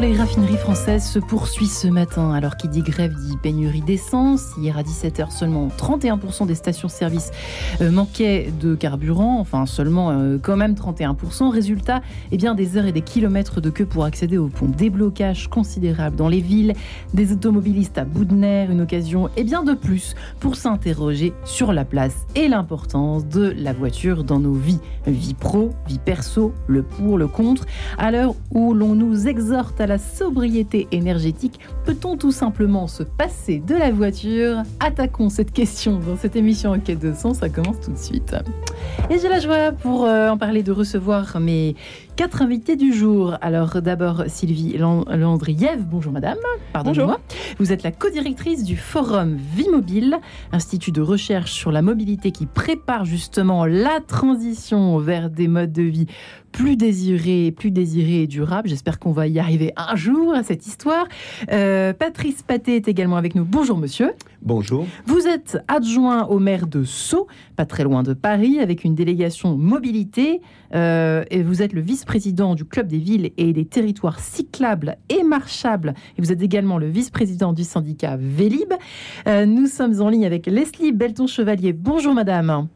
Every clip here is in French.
Les raffineries françaises se poursuit ce matin. Alors qui dit grève dit pénurie d'essence. Hier à 17h seulement 31% des stations-service euh, manquaient de carburant. Enfin seulement euh, quand même 31%. Résultat, eh bien des heures et des kilomètres de queue pour accéder aux pompes. Des blocages considérables dans les villes. Des automobilistes à bout de nerfs. Une occasion et bien de plus pour s'interroger sur la place et l'importance de la voiture dans nos vies. Vie pro, vie perso, le pour, le contre. À l'heure où l'on nous exhorte à la sobriété énergétique, peut-on tout simplement se passer de la voiture? Attaquons cette question dans cette émission Enquête de son, ça commence tout de suite. Et j'ai la joie pour euh, en parler de recevoir mes quatre invités du jour. Alors d'abord Sylvie Landriev, bonjour madame, pardonnez-moi. Vous êtes la co-directrice du Forum Vie Mobile, institut de recherche sur la mobilité qui prépare justement la transition vers des modes de vie plus désirés, plus désirés et durables. J'espère qu'on va y arriver un jour à cette histoire. Euh, Patrice Paté est également avec nous. Bonjour monsieur. Bonjour. Vous êtes adjoint au maire de Sceaux, pas très loin de Paris, avec une délégation mobilité. Euh, et vous êtes le vice-président du Club des villes et des territoires cyclables et marchables. Et vous êtes également le vice-président du syndicat Vélib. Euh, nous sommes en ligne avec Leslie Belton-Chevalier. Bonjour madame.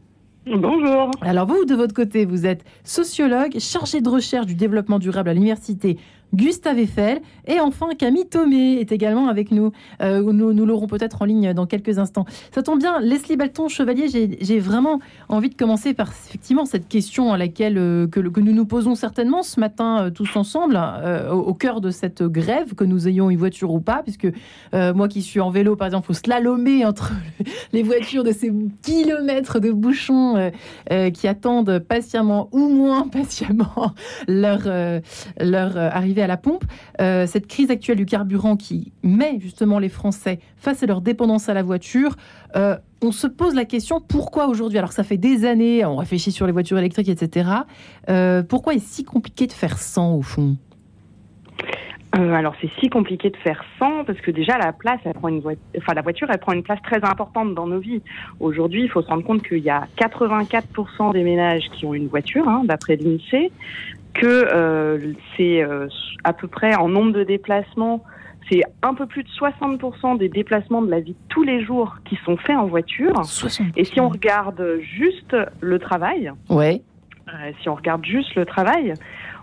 Bonjour. Alors vous, de votre côté, vous êtes sociologue, chargé de recherche du développement durable à l'université Gustave Eiffel. Et enfin, Camille Thomé est également avec nous. Euh, nous, nous l'aurons peut-être en ligne dans quelques instants. Ça tombe bien, Leslie Balton, Chevalier, j'ai vraiment envie de commencer par effectivement cette question à laquelle euh, que, nous nous posons certainement ce matin euh, tous ensemble, au, cœur de cette grève, que nous ayons une voiture ou pas, puisque moi qui suis en vélo, par exemple, faut slalomer entre les voitures de ces kilomètres de bouchons qui attendent patiemment ou moins patiemment leur, leur arrivée à la pompe. Euh, cette crise actuelle du carburant qui met justement les Français face à leur dépendance à la voiture. Euh, on se pose la question pourquoi aujourd'hui? Alors ça fait des années, on réfléchit sur les voitures électriques, etc. Euh, pourquoi est-ce si compliqué de faire sans au fond? Alors c'est si compliqué de faire sans parce que déjà la place, elle prend une enfin la voiture, elle prend une place très importante dans nos vies. Aujourd'hui, il faut se rendre compte qu'il y a 84% des ménages qui ont une voiture, hein, d'après l'Insee que euh, c'est euh, à peu près en nombre de déplacements, c'est un peu plus de 60% des déplacements de la vie de tous les jours qui sont faits en voiture. Et si on regarde juste le travail, ouais. Euh, si on regarde juste le travail,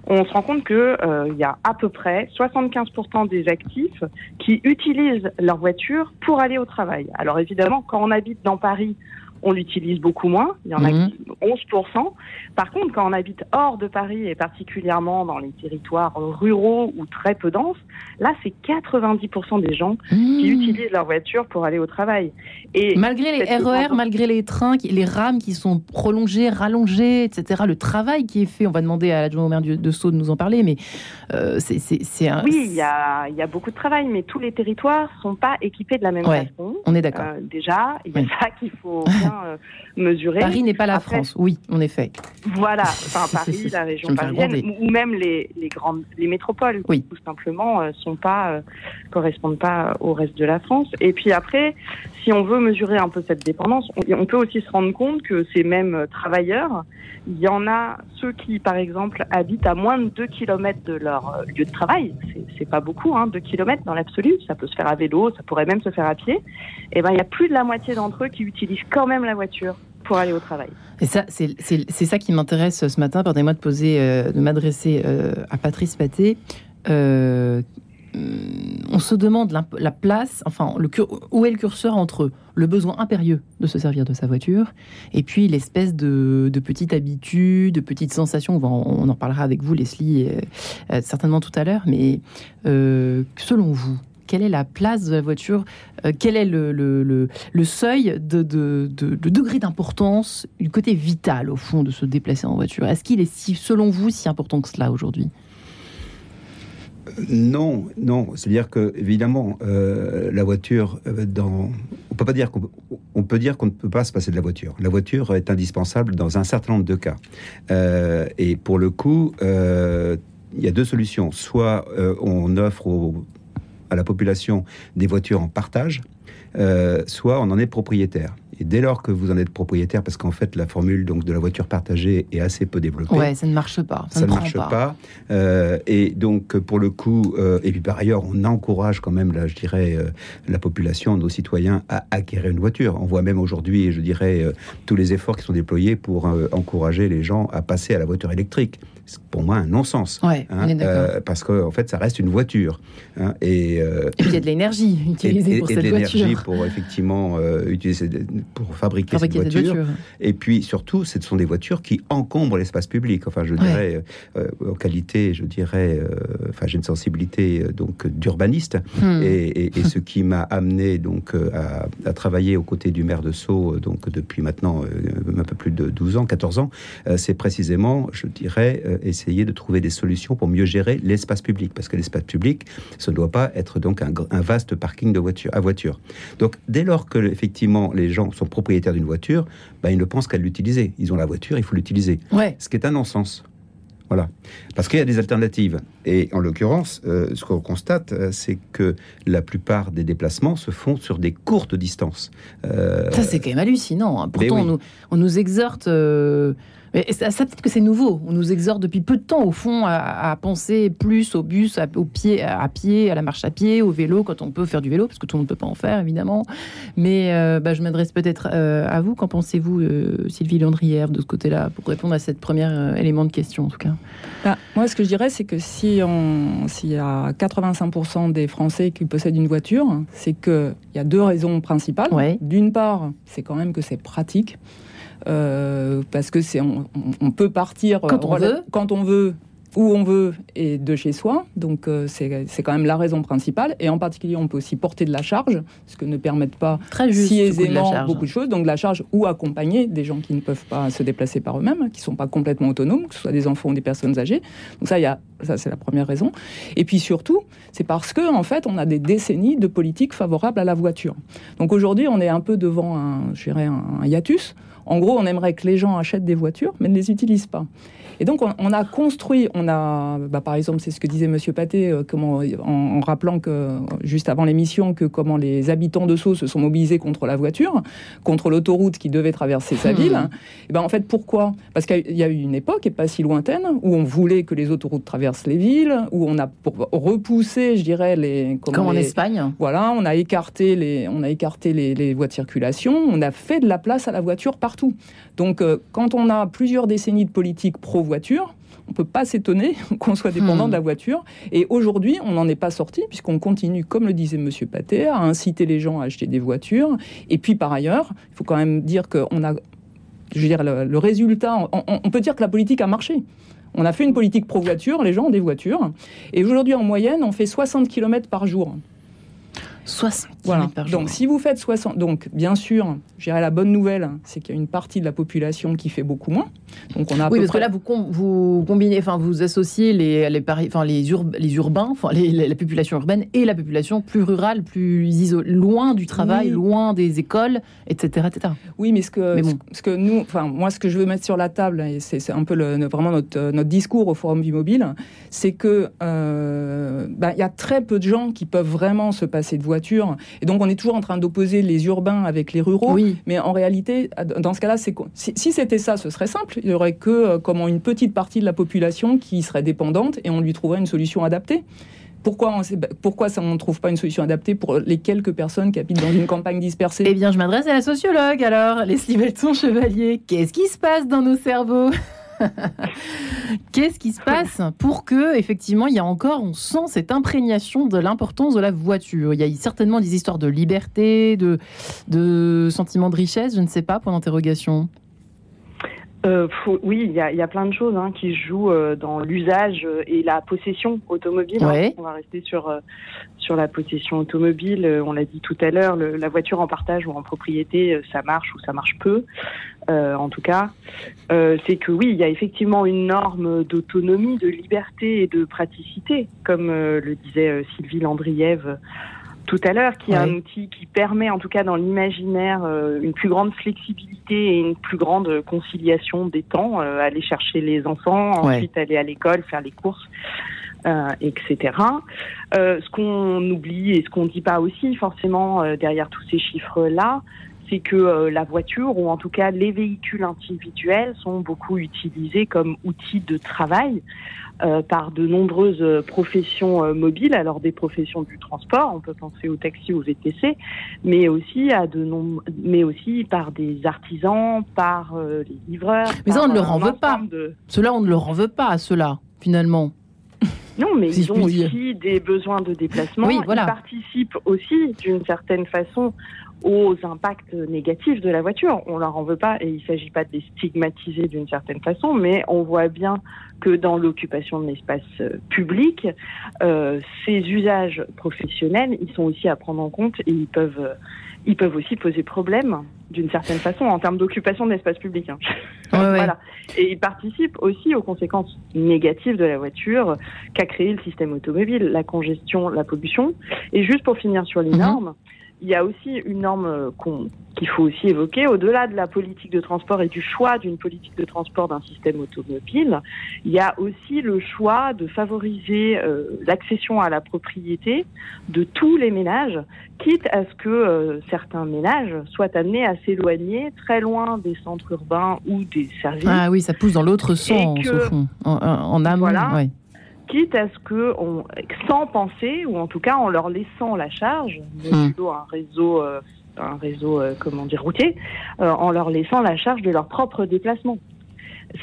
on se rend compte que il y a à peu près 75% des actifs qui utilisent leur voiture pour aller au travail. Alors évidemment, quand on habite dans Paris, on l'utilise beaucoup moins. Il y en a mhm. qui 11%. Par contre, quand on habite hors de Paris et particulièrement dans les territoires ruraux ou très peu denses, là, c'est 90% des gens qui mhm. utilisent leur voiture pour aller au travail. Et malgré les RER, e malgré les trains, les rames qui sont prolongées, rallongées, etc., le travail qui est fait, on va demander à l'adjoint au maire de Sceaux de nous en parler, mais euh, c'est un... Oui, il y a, y a, beaucoup de travail, mais tous les territoires sont pas équipés de la même façon. On est d'accord. Euh, déjà, il y a ça qu'il faut bien euh, mesurer. Paris n'est pas la France, oui, en effet. Voilà, enfin Paris, la région parisienne, ou même les, les, grandes les métropoles, oui. tout simplement, euh, sont pas euh, correspondent pas au reste de la France. Et puis après, si on veut mesurer un peu cette dépendance, on, peut aussi se rendre compte que ces mêmes travailleurs, il y en a ceux qui, par exemple, habitent à moins de 2 km de leur lieu de travail. C'est pas beaucoup, hein, 2 km dans l'absolu. Ça peut se faire à vélo, ça pourrait même se faire à pied. Et eh ben, il y a plus de la moitié d'entre eux qui utilisent quand même la voiture pour aller au travail. Et ça, c'est ça qui m'intéresse ce matin. Pardonnez-moi de poser, euh, de m'adresser euh, à Patrice Paté. Euh, on se demande la, place, enfin, le, où est le curseur entre le besoin impérieux de se servir de sa voiture et puis l'espèce de, petite habitude, de petite sensation. On, en parlera avec vous, Leslie, certainement tout à l'heure. Mais selon vous, quelle est la place de la voiture, euh, quel est le, le, seuil de, de, degré d'importance, du côté vital au fond de se déplacer en voiture? Est-ce qu'il est, si, selon vous, si important que cela aujourd'hui? Non, non. C'est-à-dire que évidemment, euh, la voiture, euh, dans, on peut pas dire qu'on on peut dire qu'on ne peut pas se passer de la voiture. La voiture est indispensable dans un certain nombre de cas. et pour le coup, il y a deux solutions. Soit on offre aux à la population des voitures en partage, euh, soit on en est propriétaire. Et dès lors que vous en êtes propriétaire, parce qu'en fait la formule donc de la voiture partagée est assez peu développée. Ouais, ça ne marche pas. Ça, ne, marche pas. Euh, et donc pour le coup, euh, et puis par ailleurs, on encourage quand même, là, je dirais, la population, nos citoyens à acquérir une voiture. On voit même aujourd'hui, je dirais, tous les efforts qui sont déployés pour encourager les gens à passer à la voiture électrique pour moi un non-sens. Ouais, hein, euh, parce qu'en en fait, ça reste une voiture. Hein, et, euh, et, puis il y a de l'énergie utilisée pour et cette de l'énergie voiture. pour effectivement euh, utiliser pour fabriquer, fabriquer cette voiture. voiture. Et puis surtout, ce sont des voitures qui encombrent l'espace public. Enfin, je dirais en qualité, je dirais, enfin, j'ai une sensibilité donc d'urbaniste. Hmm. Et, et, ce qui m'a amené donc à, à, travailler aux côtés du maire de Sceaux donc depuis maintenant un peu plus de 12 ans, 14 ans, c'est précisément, je dirais essayer de trouver des solutions pour mieux gérer l'espace public, parce que l'espace public, ce ne doit pas être donc un, un, vaste parking de voiture, à voiture. Donc, dès lors que effectivement les gens sont propriétaires d'une voiture, ben, ils ne pensent qu'à l'utiliser. Ils ont la voiture, il faut l'utiliser. Ouais. Ce qui est un non-sens. Voilà. Parce qu'il y a des alternatives. Et en l'occurrence, euh, ce qu'on constate, euh, c'est que la plupart des déplacements se font sur des courtes distances. Euh... Ça, c'est quand même hallucinant. Hein. Pourtant, oui. on, nous, on, nous, exhorte. Euh mais ça, ça peut-être que c'est nouveau. On nous exhorte depuis peu de temps, au fond, à, à penser plus au bus, à, au pied, à, pied, à la marche à pied, au vélo, quand on peut faire du vélo, parce que tout le monde ne peut pas en faire, évidemment. Mais euh, bah, je m'adresse peut-être euh, à vous. Qu'en pensez-vous, euh, Sylvie Landrière, de ce côté-là, pour répondre à cette première élément de question, en tout cas? Bah, Moi, ce que je dirais, c'est que si s'il y a 85% des Français qui possèdent une voiture, c'est qu'il y a deux raisons principales. Ouais. D'une part, c'est quand même que c'est pratique. Euh, parce que c'est on, on, peut partir quand on, veut. quand on veut où on veut et de chez soi. Donc euh, c'est quand même la raison principale. Et en particulier, on peut aussi porter de la charge, ce que ne permettent pas Très juste, si aisément de beaucoup de choses. Donc de la charge ou accompagner des gens qui ne peuvent pas se déplacer par eux-mêmes, qui ne sont pas complètement autonomes, que ce soit des enfants ou des personnes âgées. Donc ça, y a, ça c'est la première raison. Et puis surtout, c'est parce que en fait, on a des décennies de politiques favorables à la voiture. Donc aujourd'hui, on est un peu devant un, je dirais, un, un hiatus. En gros, on aimerait que les gens achètent des voitures, mais ne les utilisent pas. Et donc, on, on a construit, on a, bah, par exemple, c'est ce que disait Monsieur Paté, euh, comment, en, en, rappelant que, juste avant l'émission, que comment les habitants de Sceaux se sont mobilisés contre la voiture, contre l'autoroute qui devait traverser sa mmh. ville. Et ben, en fait, pourquoi? Parce qu'il y a eu une époque, et pas si lointaine, où on voulait que les autoroutes traversent les villes, où on a repoussé, je dirais, les... Comme en les, Espagne. Voilà, on a écarté, les, on a écarté les, les voies de circulation, on a fait de la place à la voiture partout. Donc, euh, quand on a plusieurs décennies de politique on ne peut pas s'étonner qu'on soit dépendant hmm. de la voiture. Et aujourd'hui, on n'en est pas sorti, puisqu'on continue, comme le disait M. Paté, à inciter les gens à acheter des voitures. Et puis, par ailleurs, il faut quand même dire qu'on a, je veux dire, le, le résultat, on, on, peut dire que la politique a marché. On a fait une politique pro-voiture, les gens ont des voitures. Et aujourd'hui, en moyenne, on fait 60 km par jour. 60 voilà. par jour. Donc, si vous faites 60, donc bien sûr, je dirais la bonne nouvelle, c'est qu'il y a une partie de la population qui fait beaucoup moins. Donc, on a à oui, peu parce près... que là, vous, com vous combinez, enfin, vous associez les, les, enfin, les, ur les urbains, enfin, les, la population urbaine et la population plus rurale, plus isolée, loin du travail, oui. loin des écoles, etc., etc. Oui, mais ce que, mais bon. ce que nous, enfin, moi, ce que je veux mettre sur la table, et c'est un peu le, vraiment notre, notre discours au Forum du Mobile, c'est que euh, bah, y a très peu de gens qui peuvent vraiment se passer de voiture. Et donc, on est toujours en train d'opposer les urbains avec les ruraux. Oui. Mais en réalité, dans ce cas-là, c'est si, si c'était ça, ce serait simple. Il n'y aurait que euh, comment une petite partie de la population qui serait dépendante et on lui trouverait une solution adaptée. Pourquoi, on, pourquoi ça, on ne trouve pas une solution adaptée pour les quelques personnes qui habitent dans une campagne dispersée? Eh bien, je m'adresse à la sociologue alors, Leslie Belton Chevalier. Qu'est-ce qui se passe dans nos cerveaux? Qu'est-ce qui se passe pour que, effectivement, il y a encore, on sent cette imprégnation de l'importance de la voiture? Il y a certainement des histoires de liberté, de, de sentiment de richesse, je ne sais pas, point d'interrogation. Euh, faut, oui, il y a, y a, plein de choses hein, qui jouent euh, dans l'usage et la possession automobile. Ouais. Hein. On va rester sur euh, sur la possession automobile. On l'a dit tout à l'heure, la voiture en partage ou en propriété, ça marche ou ça marche peu. Euh, en tout cas, c'est que oui, il y a effectivement une norme d'autonomie, de liberté et de praticité, comme le disait Sylvie Landriève tout à l'heure, qui est un outil qui permet, en tout cas dans l'imaginaire, euh, une plus grande flexibilité et une plus grande conciliation des temps, euh, aller chercher les enfants, ensuite aller à l'école, faire les courses, euh, etc. Euh, ce qu'on oublie et ce qu'on ne dit pas aussi forcément euh, derrière tous ces chiffres-là, c'est que euh, la voiture, ou en tout cas les véhicules individuels, sont beaucoup utilisés comme outils de travail euh, par de nombreuses professions euh, mobiles, alors des professions du transport, on peut penser au taxi, au VTC, mais aussi à de mais aussi par des artisans, par les livreurs. Mais ça, on ne leur en veut pas. Cela, on ne leur en veut pas à cela, finalement. Non, mais ils ont aussi des besoins de déplacement. Oui, voilà. Ils participent aussi, d'une certaine façon, aux impacts négatifs de la voiture. On leur en veut pas et il ne s'agit pas de les stigmatiser d'une certaine façon, mais on voit bien que dans l'occupation de l'espace euh, public, euh, ces usages professionnels, ils sont aussi à prendre en compte et ils peuvent, euh, ils peuvent aussi poser problème d'une certaine façon en termes d'occupation de l'espace public. Hein. voilà. Et ils participent aussi aux conséquences négatives de la voiture qu'a créé le système automobile, la congestion, la pollution. Et juste pour finir sur les mhm. normes, il y a aussi une norme euh, qu'il faut aussi évoquer, au-delà de la politique de transport et du choix d'une politique de transport d'un système automobile, il y a aussi le choix de favoriser euh, l'accession à la propriété de tous les ménages, quitte à ce que euh, certains ménages soient amenés à s'éloigner très loin des centres urbains ou des services. Ah oui, ça pousse dans l'autre sens, au fond, en, en amont. Voilà quitte à ce que, on, sans penser, ou en tout cas en leur laissant la charge, hmm. un réseau, euh, un réseau euh, comment dire, routier, euh, en leur laissant la charge de leur propre déplacement.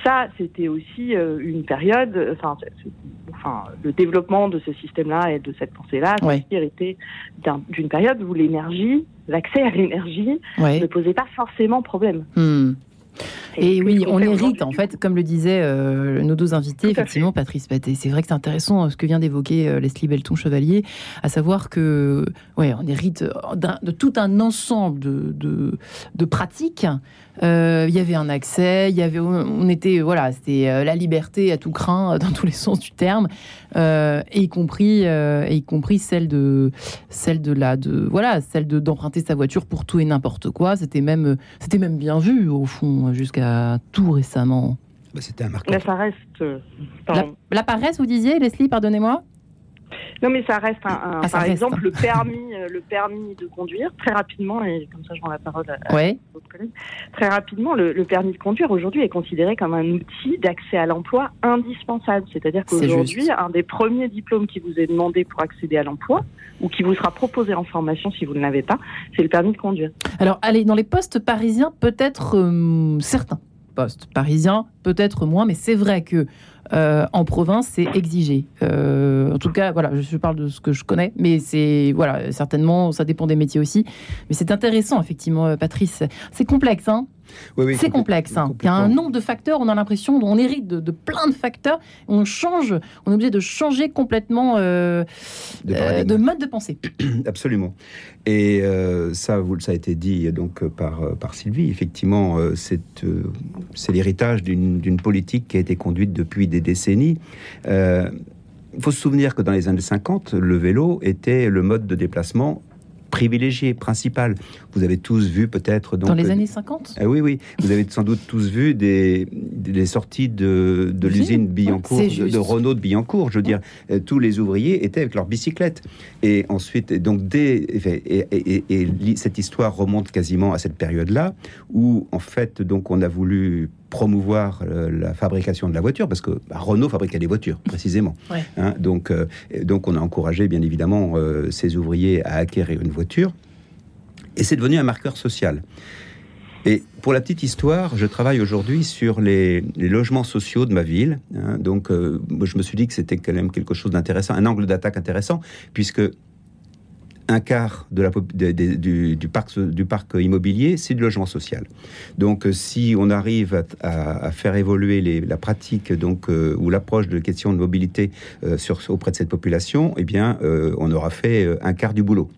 Ça, c'était aussi une période, enfin, enfin, le développement de ce système-là et de cette pensée-là a hérité d'une période où l'énergie, l'accès à l'énergie ne posait pas forcément problème. Hmm. Et, oui, on hérite, en fait, comme le disaient euh, nos deux invités, effectivement, Patrice Paté. C'est vrai que c'est intéressant euh, ce que vient d'évoquer euh, Leslie Belton Chevalier, à savoir que, ouais, on hérite de tout un ensemble de, de, pratiques. Il y avait un accès, il y avait, on était, voilà, c'était la liberté à tout craint dans tous les sens du terme, et y compris, et y compris celle de, celle de la, de, voilà, celle de d'emprunter sa voiture pour tout et n'importe quoi. C'était même, c'était même bien vu au fond jusqu'à tout récemment bah, C'était un marqueur. ça reste. Euh, la, paresse, vous disiez, Leslie, pardonnez-moi? Non, mais ça reste un, ah, par exemple le permis, euh, le permis de conduire très rapidement et comme ça je rends la parole à, ouais. collègues. Très rapidement, le, permis de conduire aujourd'hui est considéré comme un outil d'accès à l'emploi indispensable. C'est-à-dire qu'aujourd'hui, un des premiers diplômes qui vous est demandé pour accéder à l'emploi ou qui vous sera proposé en formation si vous ne l'avez pas, c'est le permis de conduire. Alors, allez, dans les postes parisiens, peut-être euh, certains postes parisiens, peut-être moins, mais c'est vrai que euh, en province, c'est exigé. Euh, en tout cas, voilà, je parle de ce que je connais, mais c'est voilà, certainement, ça dépend des métiers aussi. Mais c'est intéressant, effectivement, euh, Patrice. C'est complexe, hein c'est complexe. Hein. Il y a un nombre de facteurs, on a l'impression, on hérite de, plein de facteurs, on change, on est obligé de changer complètement de, mode de pensée. Absolument. Et ça, vous, ça a été dit donc par, par Sylvie. Effectivement, c'est l'héritage d'une politique qui a été conduite depuis des décennies. Euh, il faut se souvenir que dans les années 50, le vélo était le mode de déplacement privilégié, principal. Vous avez tous vu peut-être... Dans les années 50 ah Oui, oui. Vous avez sans doute tous vu des, des sorties de, de l'usine Billancourt, de, Renault de Billancourt. Je veux dire, euh, tous les ouvriers étaient avec leur bicyclette. Et ensuite, donc, dès, et, et, cette histoire remonte quasiment à cette période-là, où en fait, donc, on a voulu promouvoir euh, la fabrication de la voiture, parce que bah, Renault fabriquait des voitures, précisément. Hein, donc, euh, donc on a encouragé, bien évidemment, euh, ces ouvriers à acquérir une voiture. Et c'est devenu un marqueur social. Et pour la petite histoire, je travaille aujourd'hui sur les, logements sociaux de ma ville. Hein. donc, je me suis dit que c'était quand même quelque chose d'intéressant, un angle d'attaque intéressant, puisque un quart du, parc, immobilier, c'est du logement social. Donc, euh, si on arrive à, faire évoluer la pratique euh, ou l'approche de questions de mobilité euh, auprès de cette population, eh bien, on aura fait un quart du boulot.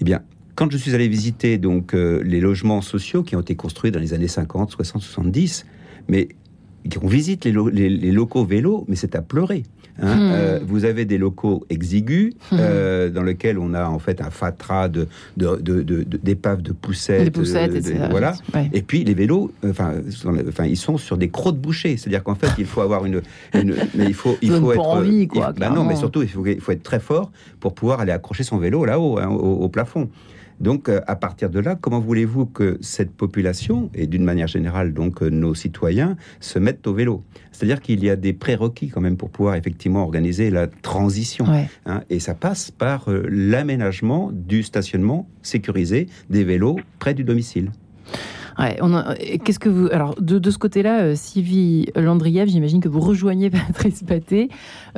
Eh bien, quand je suis allé visiter les logements sociaux qui ont été construits dans les années 50, 60, 70, mais on visite les locaux vélos, mais c'est à pleurer. Hein. Hmm. Euh, vous avez des locaux exigus hmm. euh, dans lesquels on a en fait un fatras de, d'épaves de, poussettes, euh, voilà. Et puis les vélos, enfin, enfin, ils sont sur des crocs de boucher, c'est-à-dire qu'en fait, il faut avoir une, mais il faut, il faut être, envie, quoi, bah non, mais surtout, il faut, il faut être très fort pour pouvoir aller accrocher son vélo là-haut, hein, au, plafond. Donc, euh, à partir de là, comment voulez-vous que cette population, et d'une manière générale, donc euh, nos citoyens, se mettent au vélo? C'est-à-dire qu'il y a des prérequis quand même pour pouvoir effectivement organiser la transition. Hein, et ça passe par euh, l'aménagement du stationnement sécurisé des vélos près du domicile. Qu'est-ce que vous. Alors, de, ce côté-là, euh, Sylvie Landriev, j'imagine que vous rejoignez Patrice Paté.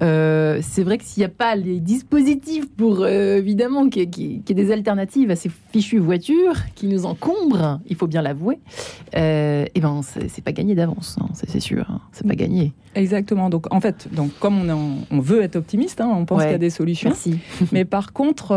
Euh, c'est vrai que s'il n'y a pas les dispositifs pour, euh, évidemment, qu'il y, ait des alternatives à ces fichues voitures qui nous encombrent, il faut bien l'avouer, et eh ben, c'est pas gagné d'avance, hein, c'est sûr. Hein, c'est pas gagné. Exactement. Donc, en fait, donc, comme on, on veut être optimiste, hein, on pense qu'il y a des solutions. Merci. Mais par contre,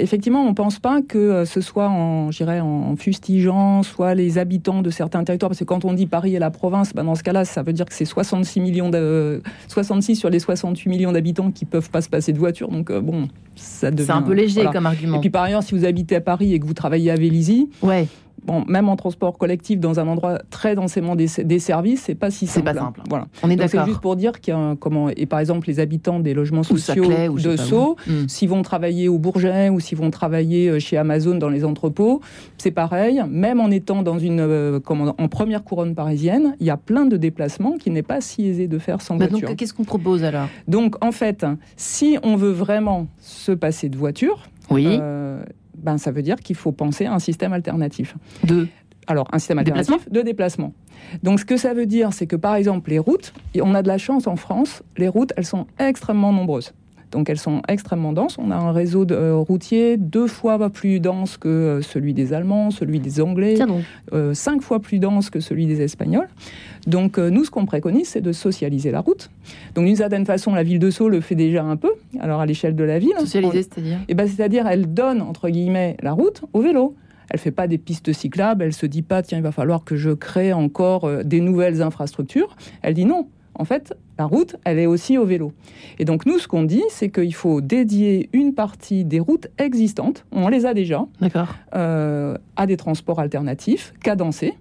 effectivement, on ne pense pas que ce soit en, en fustigeant soit les habitants de certains territoires, parce que quand on dit Paris et la province, bah dans ce cas-là, ça veut dire que c'est 66 millions de, 66 sur les 68 millions d'habitants qui peuvent pas se passer de voiture. Donc euh, bon, ça devient. C'est un peu léger comme argument. Et puis par ailleurs, si vous habitez à Paris et que vous travaillez à Vélizy, ouais bon, même en transport collectif, dans un endroit très densément services, c'est pas si simple. C'est pas simple. Voilà. On est d'accord. C'est juste pour dire qu'il y a comment et par exemple les habitants des logements sociaux de Sceaux, hmm. s'ils vont travailler au Bourget ou s'ils vont travailler euh, chez Amazon dans les entrepôts, c'est pareil. Même en étant dans une euh, comment, en première couronne parisienne, il y a plein de déplacements qui n'est pas si aisé de faire sans bah voiture. Donc qu'est-ce qu'on propose alors? Donc en fait, si on veut vraiment se passer de voiture, oui. Euh, ben, ça veut dire qu'il faut penser à un système alternatif. De alors, un système alternatif de déplacement. Donc, ce que ça veut dire, c'est que par exemple, les routes, on a de la chance en France, les routes, elles sont extrêmement nombreuses. Donc elles sont extrêmement denses. On a un réseau de, euh, routier deux fois plus dense que euh, celui des Allemands, celui des Anglais, euh, cinq fois plus dense que celui des Espagnols. Donc nous, ce qu'on préconise, c'est de socialiser la route. Donc d'une certaine façon, la ville de Sceaux le fait déjà un peu, alors à l'échelle de la ville. Socialiser, c'est-à-dire? Eh ben, C'est-à-dire, elle donne, entre guillemets, la route au vélo. Elle fait pas des pistes cyclables, elle se dit pas, tiens, il va falloir que je crée encore des nouvelles infrastructures. Elle dit non, en fait, la route, elle est aussi au vélo. Et donc nous, ce qu'on dit, c'est qu'il faut dédier une partie des routes existantes, on les a déjà, euh, à des transports alternatifs, cadencés.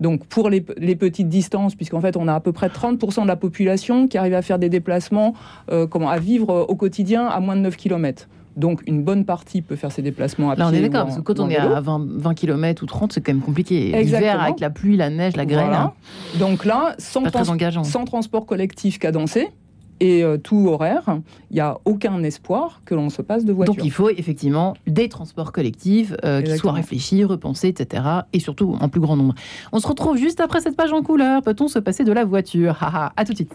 Donc pour les, petites distances, puisqu'en fait on a à peu près 30% de la population qui arrive à faire des déplacements, euh, comment, à vivre au quotidien à moins de 9 km. Donc une bonne partie peut faire ses déplacements à pied. Là, on est d'accord, parce que quand on est à 20, km ou 30, c'est quand même compliqué. L'hiver, avec la pluie, la neige, la grêle. Donc là, sans, sans transport collectif cadencé, et euh, tout horaire, il n'y a aucun espoir que l'on se passe de voiture. Donc il faut effectivement des transports collectifs euh, qui soient réfléchis, repensés, etc. Et surtout en plus grand nombre. On se retrouve juste après cette page en couleur. Peut-on se passer de la voiture? Haha, à tout de suite.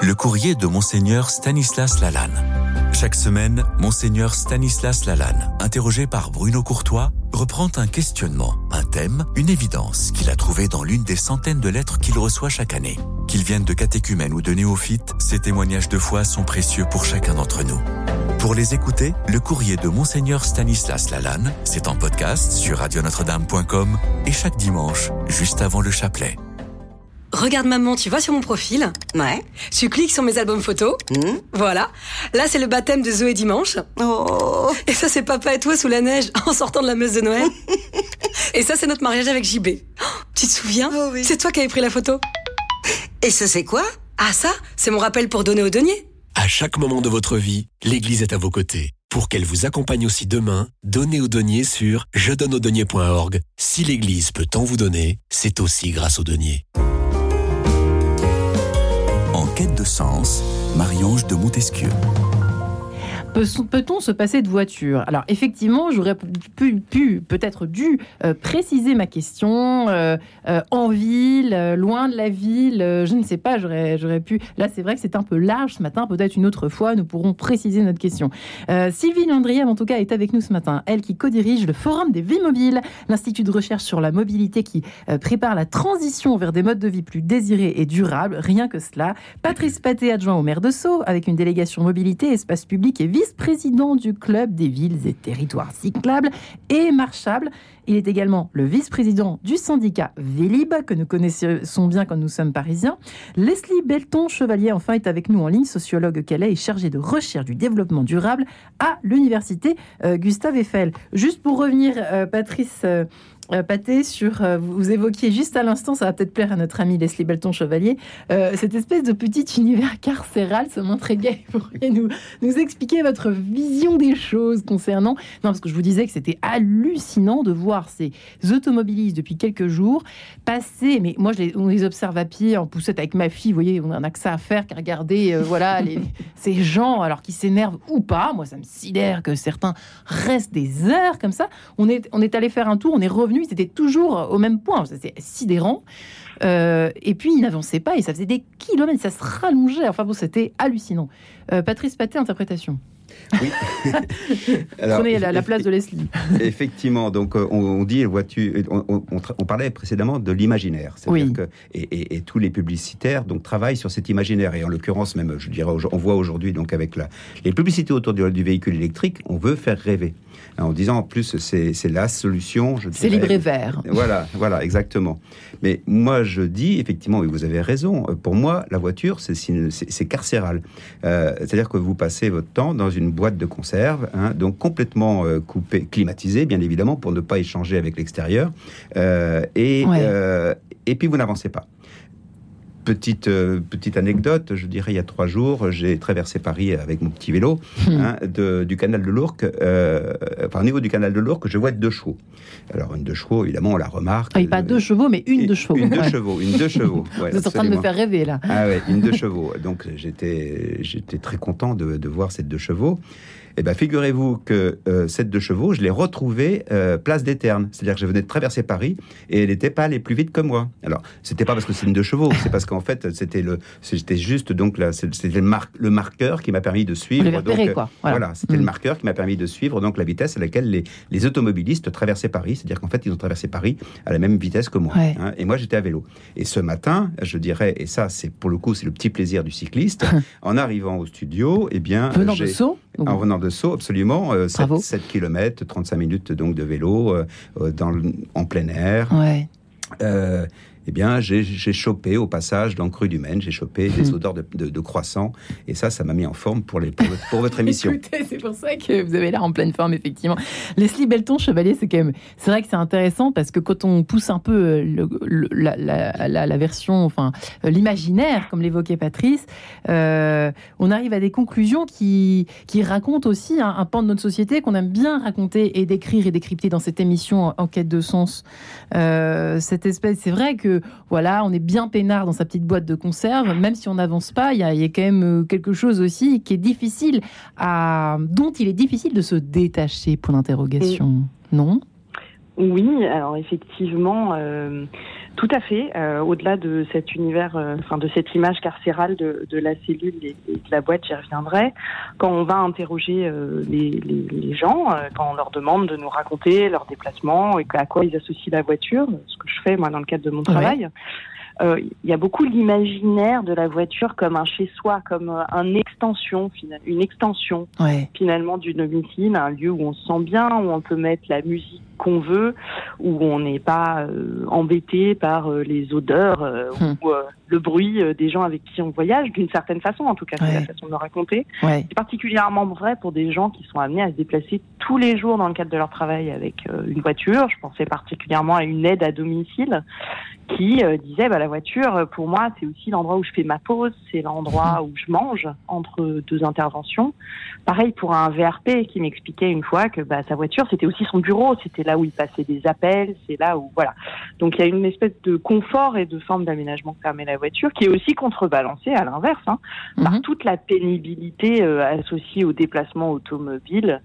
Le courrier de Monseigneur Stanislas Lalanne. Chaque semaine, Monseigneur Stanislas Lalanne, interrogé par Bruno Courtois, reprend un questionnement, un thème, une évidence qu'il a trouvé dans l'une des centaines de lettres qu'il reçoit chaque année. Qu'ils viennent de catéchumènes ou de néophytes, ces témoignages de foi sont précieux pour chacun d'entre nous. Pour les écouter, le courrier de Monseigneur Stanislas Lalanne, c'est en podcast sur radionotre-dame.com et chaque dimanche, juste avant le chapelet. Regarde maman, tu vois sur mon profil Ouais. Tu cliques sur mes albums photos. Hmm. Voilà. Là, c'est le baptême de Zoé dimanche. Oh. Et ça, c'est papa et toi sous la neige en sortant de la messe de Noël. et ça, c'est notre mariage avec JB. Oh, tu te souviens oh, oui. C'est toi qui avais pris la photo. Et ça, c'est quoi? Ah, ça, c'est mon rappel pour donner au denier. À chaque moment de votre vie, l'Église est à vos côtés. Pour qu'elle vous accompagne aussi demain, donnez au denier sur je donne au denier.org. Si l'Église peut tant vous donner, c'est aussi grâce au denier quête de sens, Marie-Ange de Montesquieu. Peut-on se passer de voiture? Alors effectivement, j'aurais pu, peut-être dû euh, préciser ma question euh, euh, en ville, loin de la ville. je ne sais pas, j'aurais, pu. Là, c'est vrai que c'est un peu large ce matin. Peut-être une autre fois, nous pourrons préciser notre question. Sylvie Landriev, en tout cas, est avec nous ce matin. Elle qui co-dirige le Forum des vies mobiles, l'institut de recherche sur la mobilité qui prépare la transition vers des modes de vie plus désirés et durables. Rien que cela. Patrice Paté, adjoint au maire de Sceaux, avec une délégation mobilité, espace public et vice-président du club des villes et territoires cyclables et marchables. Il est également le vice-président du syndicat Vélib, que nous connaissons bien quand nous sommes parisiens. Leslie Belton, chevalier, enfin, est avec nous en ligne, sociologue est et chargée de recherche du développement durable à l'université euh, Gustave Eiffel. Juste pour revenir, euh, Patrice, euh, euh, Pâté, sur, euh, vous évoquiez juste à l'instant, ça va peut-être plaire à notre ami Leslie Belton Chevalier, euh, cette espèce de petit univers carcéral, ça m'intriguait. Vous pourriez nous, nous expliquer votre vision des choses concernant. Non, parce que je vous disais que c'était hallucinant de voir ces automobilistes depuis quelques jours passer, mais moi je les, on les observe à pied en poussette avec ma fille, vous voyez, on a que ça à faire qu'à regarder voilà, les, ces gens, alors qui s'énervent ou pas. Moi, ça me sidère que certains restent des heures comme ça. On est, on est allé faire un tour, on est revenu c'était toujours au même point. C'était sidérant. Euh, et puis, il n'avançait pas et ça faisait des kilomètres, ça se rallongeait. Enfin bon, c'était hallucinant. Euh, Patrice Paté, interprétation. Oui. Alors, Prenez la, place de Leslie. effectivement, donc euh, on, dit voiture, on, on, parlait précédemment de l'imaginaire, oui. que et, et, tous les publicitaires donc travaillent sur cet imaginaire et en l'occurrence même, je dirais, on voit aujourd'hui donc avec la, les publicités autour du, du véhicule électrique, on veut faire rêver en disant en plus c'est la solution. C'est libre et vert. Voilà, voilà, exactement. Mais moi je dis effectivement, et vous avez raison, pour moi la voiture c'est carcéral. Euh, c'est-à-dire que vous passez votre temps dans une boîte de conserve, hein, donc complètement euh, coupée, climatisée bien évidemment pour ne pas échanger avec l'extérieur, euh, et, et puis vous n'avancez pas. Petite, euh, petite anecdote, je dirais il y a trois jours, j'ai traversé Paris avec mon petit vélo hmm. hein, du canal de l'Ourcq. Euh, enfin, au niveau du canal de l'Ourcq, je vois deux chevaux. Alors, une deux chevaux, évidemment, on la remarque. Ah, pas deux chevaux, mais une deux chevaux. Une deux chevaux, une deux chevaux. Vous êtes en train de me faire rêver, là. Ah ouais, une deux chevaux. Donc, j'étais très content de, de voir ces deux chevaux. Eh bien, figurez-vous que euh, cette deux chevaux, je l'ai retrouvée euh, place des Ternes. C'est-à-dire que je venais de traverser Paris et elle n'était pas allée plus vite que moi. Alors, c'était pas parce que c'est une deux chevaux, c'est parce qu'en fait, c'était le, c'était juste donc là, c'était le, le, marqueur qui m'a permis de suivre. donc, euh, quoi. Voilà, c'était le mm. marqueur qui m'a permis de suivre donc la vitesse à laquelle les, les automobilistes traversaient Paris. C'est-à-dire qu'en fait, ils ont traversé Paris à la même vitesse que moi. Hein. et moi, j'étais à vélo. Et ce matin, je dirais, et ça, c'est pour le coup, c'est le petit plaisir du cycliste, en arrivant au studio, eh bien, venant de Sceaux, en venant de Absolument. 7, km, 35 minutes donc de vélo euh, euh, dans, en plein air. Ouais. Euh, eh bien, j'ai chopé au passage dans Cru du Maine, j'ai chopé des odeurs de, de, croissant. Et ça, ça m'a mis en forme pour, les, pour, votre émission. Écoutez, c'est pour ça que vous avez l'air en pleine forme, effectivement. Leslie Belton, Chevalier, c'est quand même. C'est vrai que c'est intéressant parce que quand on pousse un peu euh, le, la, la, la, version, enfin, euh, l'imaginaire, comme l'évoquait Patrice, euh, on arrive à des conclusions qui, qui racontent aussi un, pan de notre société qu'on aime bien raconter et décrire et décrypter dans cette émission en quête de sens. cette espèce, c'est vrai que voilà, on est bien peinard dans sa petite boîte de conserve, même si on n'avance pas, il y, a quand même euh, quelque chose aussi qui est difficile à, dont il est difficile de se détacher. Point d'interrogation, non? Oui, alors effectivement. Euh, tout à fait. Euh, au-delà de cet univers, enfin de cette image carcérale de, la cellule et, de la boîte, j'y reviendrai. Quand on va interroger les, gens, quand on leur demande de nous raconter leurs déplacements et à quoi ils associent la voiture, ce que je fais moi dans le cadre de mon travail, euh, il y a beaucoup l'imaginaire de la voiture comme un chez-soi, comme euh, un extension, une extension finalement du domicile, un lieu où on se sent bien, où on peut mettre la musique qu'on veut, où on n'est pas euh, embêté par les odeurs hum. ou le bruit des gens avec qui on voyage, d'une certaine façon, en tout cas, c'est la façon de le raconter. C'est particulièrement vrai pour des gens qui sont amenés à se déplacer tous les jours dans le cadre de leur travail avec une voiture. Je pensais particulièrement à une aide à domicile qui euh, disait bah, la voiture, euh, pour moi, c'est aussi l'endroit où je fais ma pause, c'est l'endroit où je mange entre deux interventions. Pareil pour un VRP qui m'expliquait une fois que bah, sa voiture, c'était aussi son bureau, c'était là où il passait des appels, c'est là où voilà. Donc il y a une espèce de confort et de forme d'aménagement que permet la voiture, qui est aussi contrebalancée à l'inverse hein, par Mhm. toute la pénibilité euh, associée au déplacement automobile,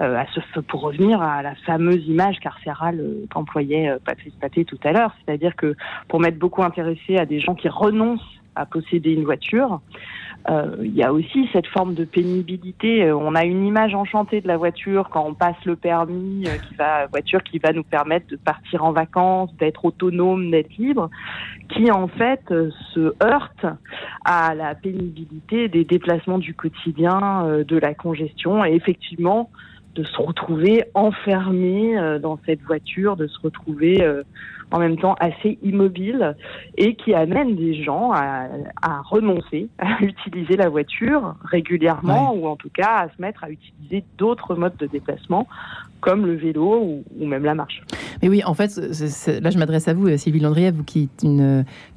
euh, à ce, pour revenir à la fameuse image carcérale euh, qu'employait euh, Patrice Paté tout à l'heure, c'est-à-dire que pour m'être beaucoup intéressée à des gens qui renoncent à posséder une voiture, euh, il y a aussi cette forme de pénibilité. Euh, On a une image enchantée de la voiture quand on passe le permis, euh, qui va voiture qui va nous permettre de partir en vacances, d'être autonome, d'être libre, qui en fait euh, se heurte à la pénibilité des déplacements du quotidien, de la congestion, et effectivement de se retrouver enfermé euh, dans cette voiture, de se retrouver euh, en même temps assez immobile et qui amène des gens à, à renoncer à utiliser la voiture régulièrement ou en tout cas à se mettre à utiliser d'autres modes de déplacement comme le vélo ou, même la marche. Mais oui, en fait, là, je m'adresse à vous, Sylvie Landrier, vous qui,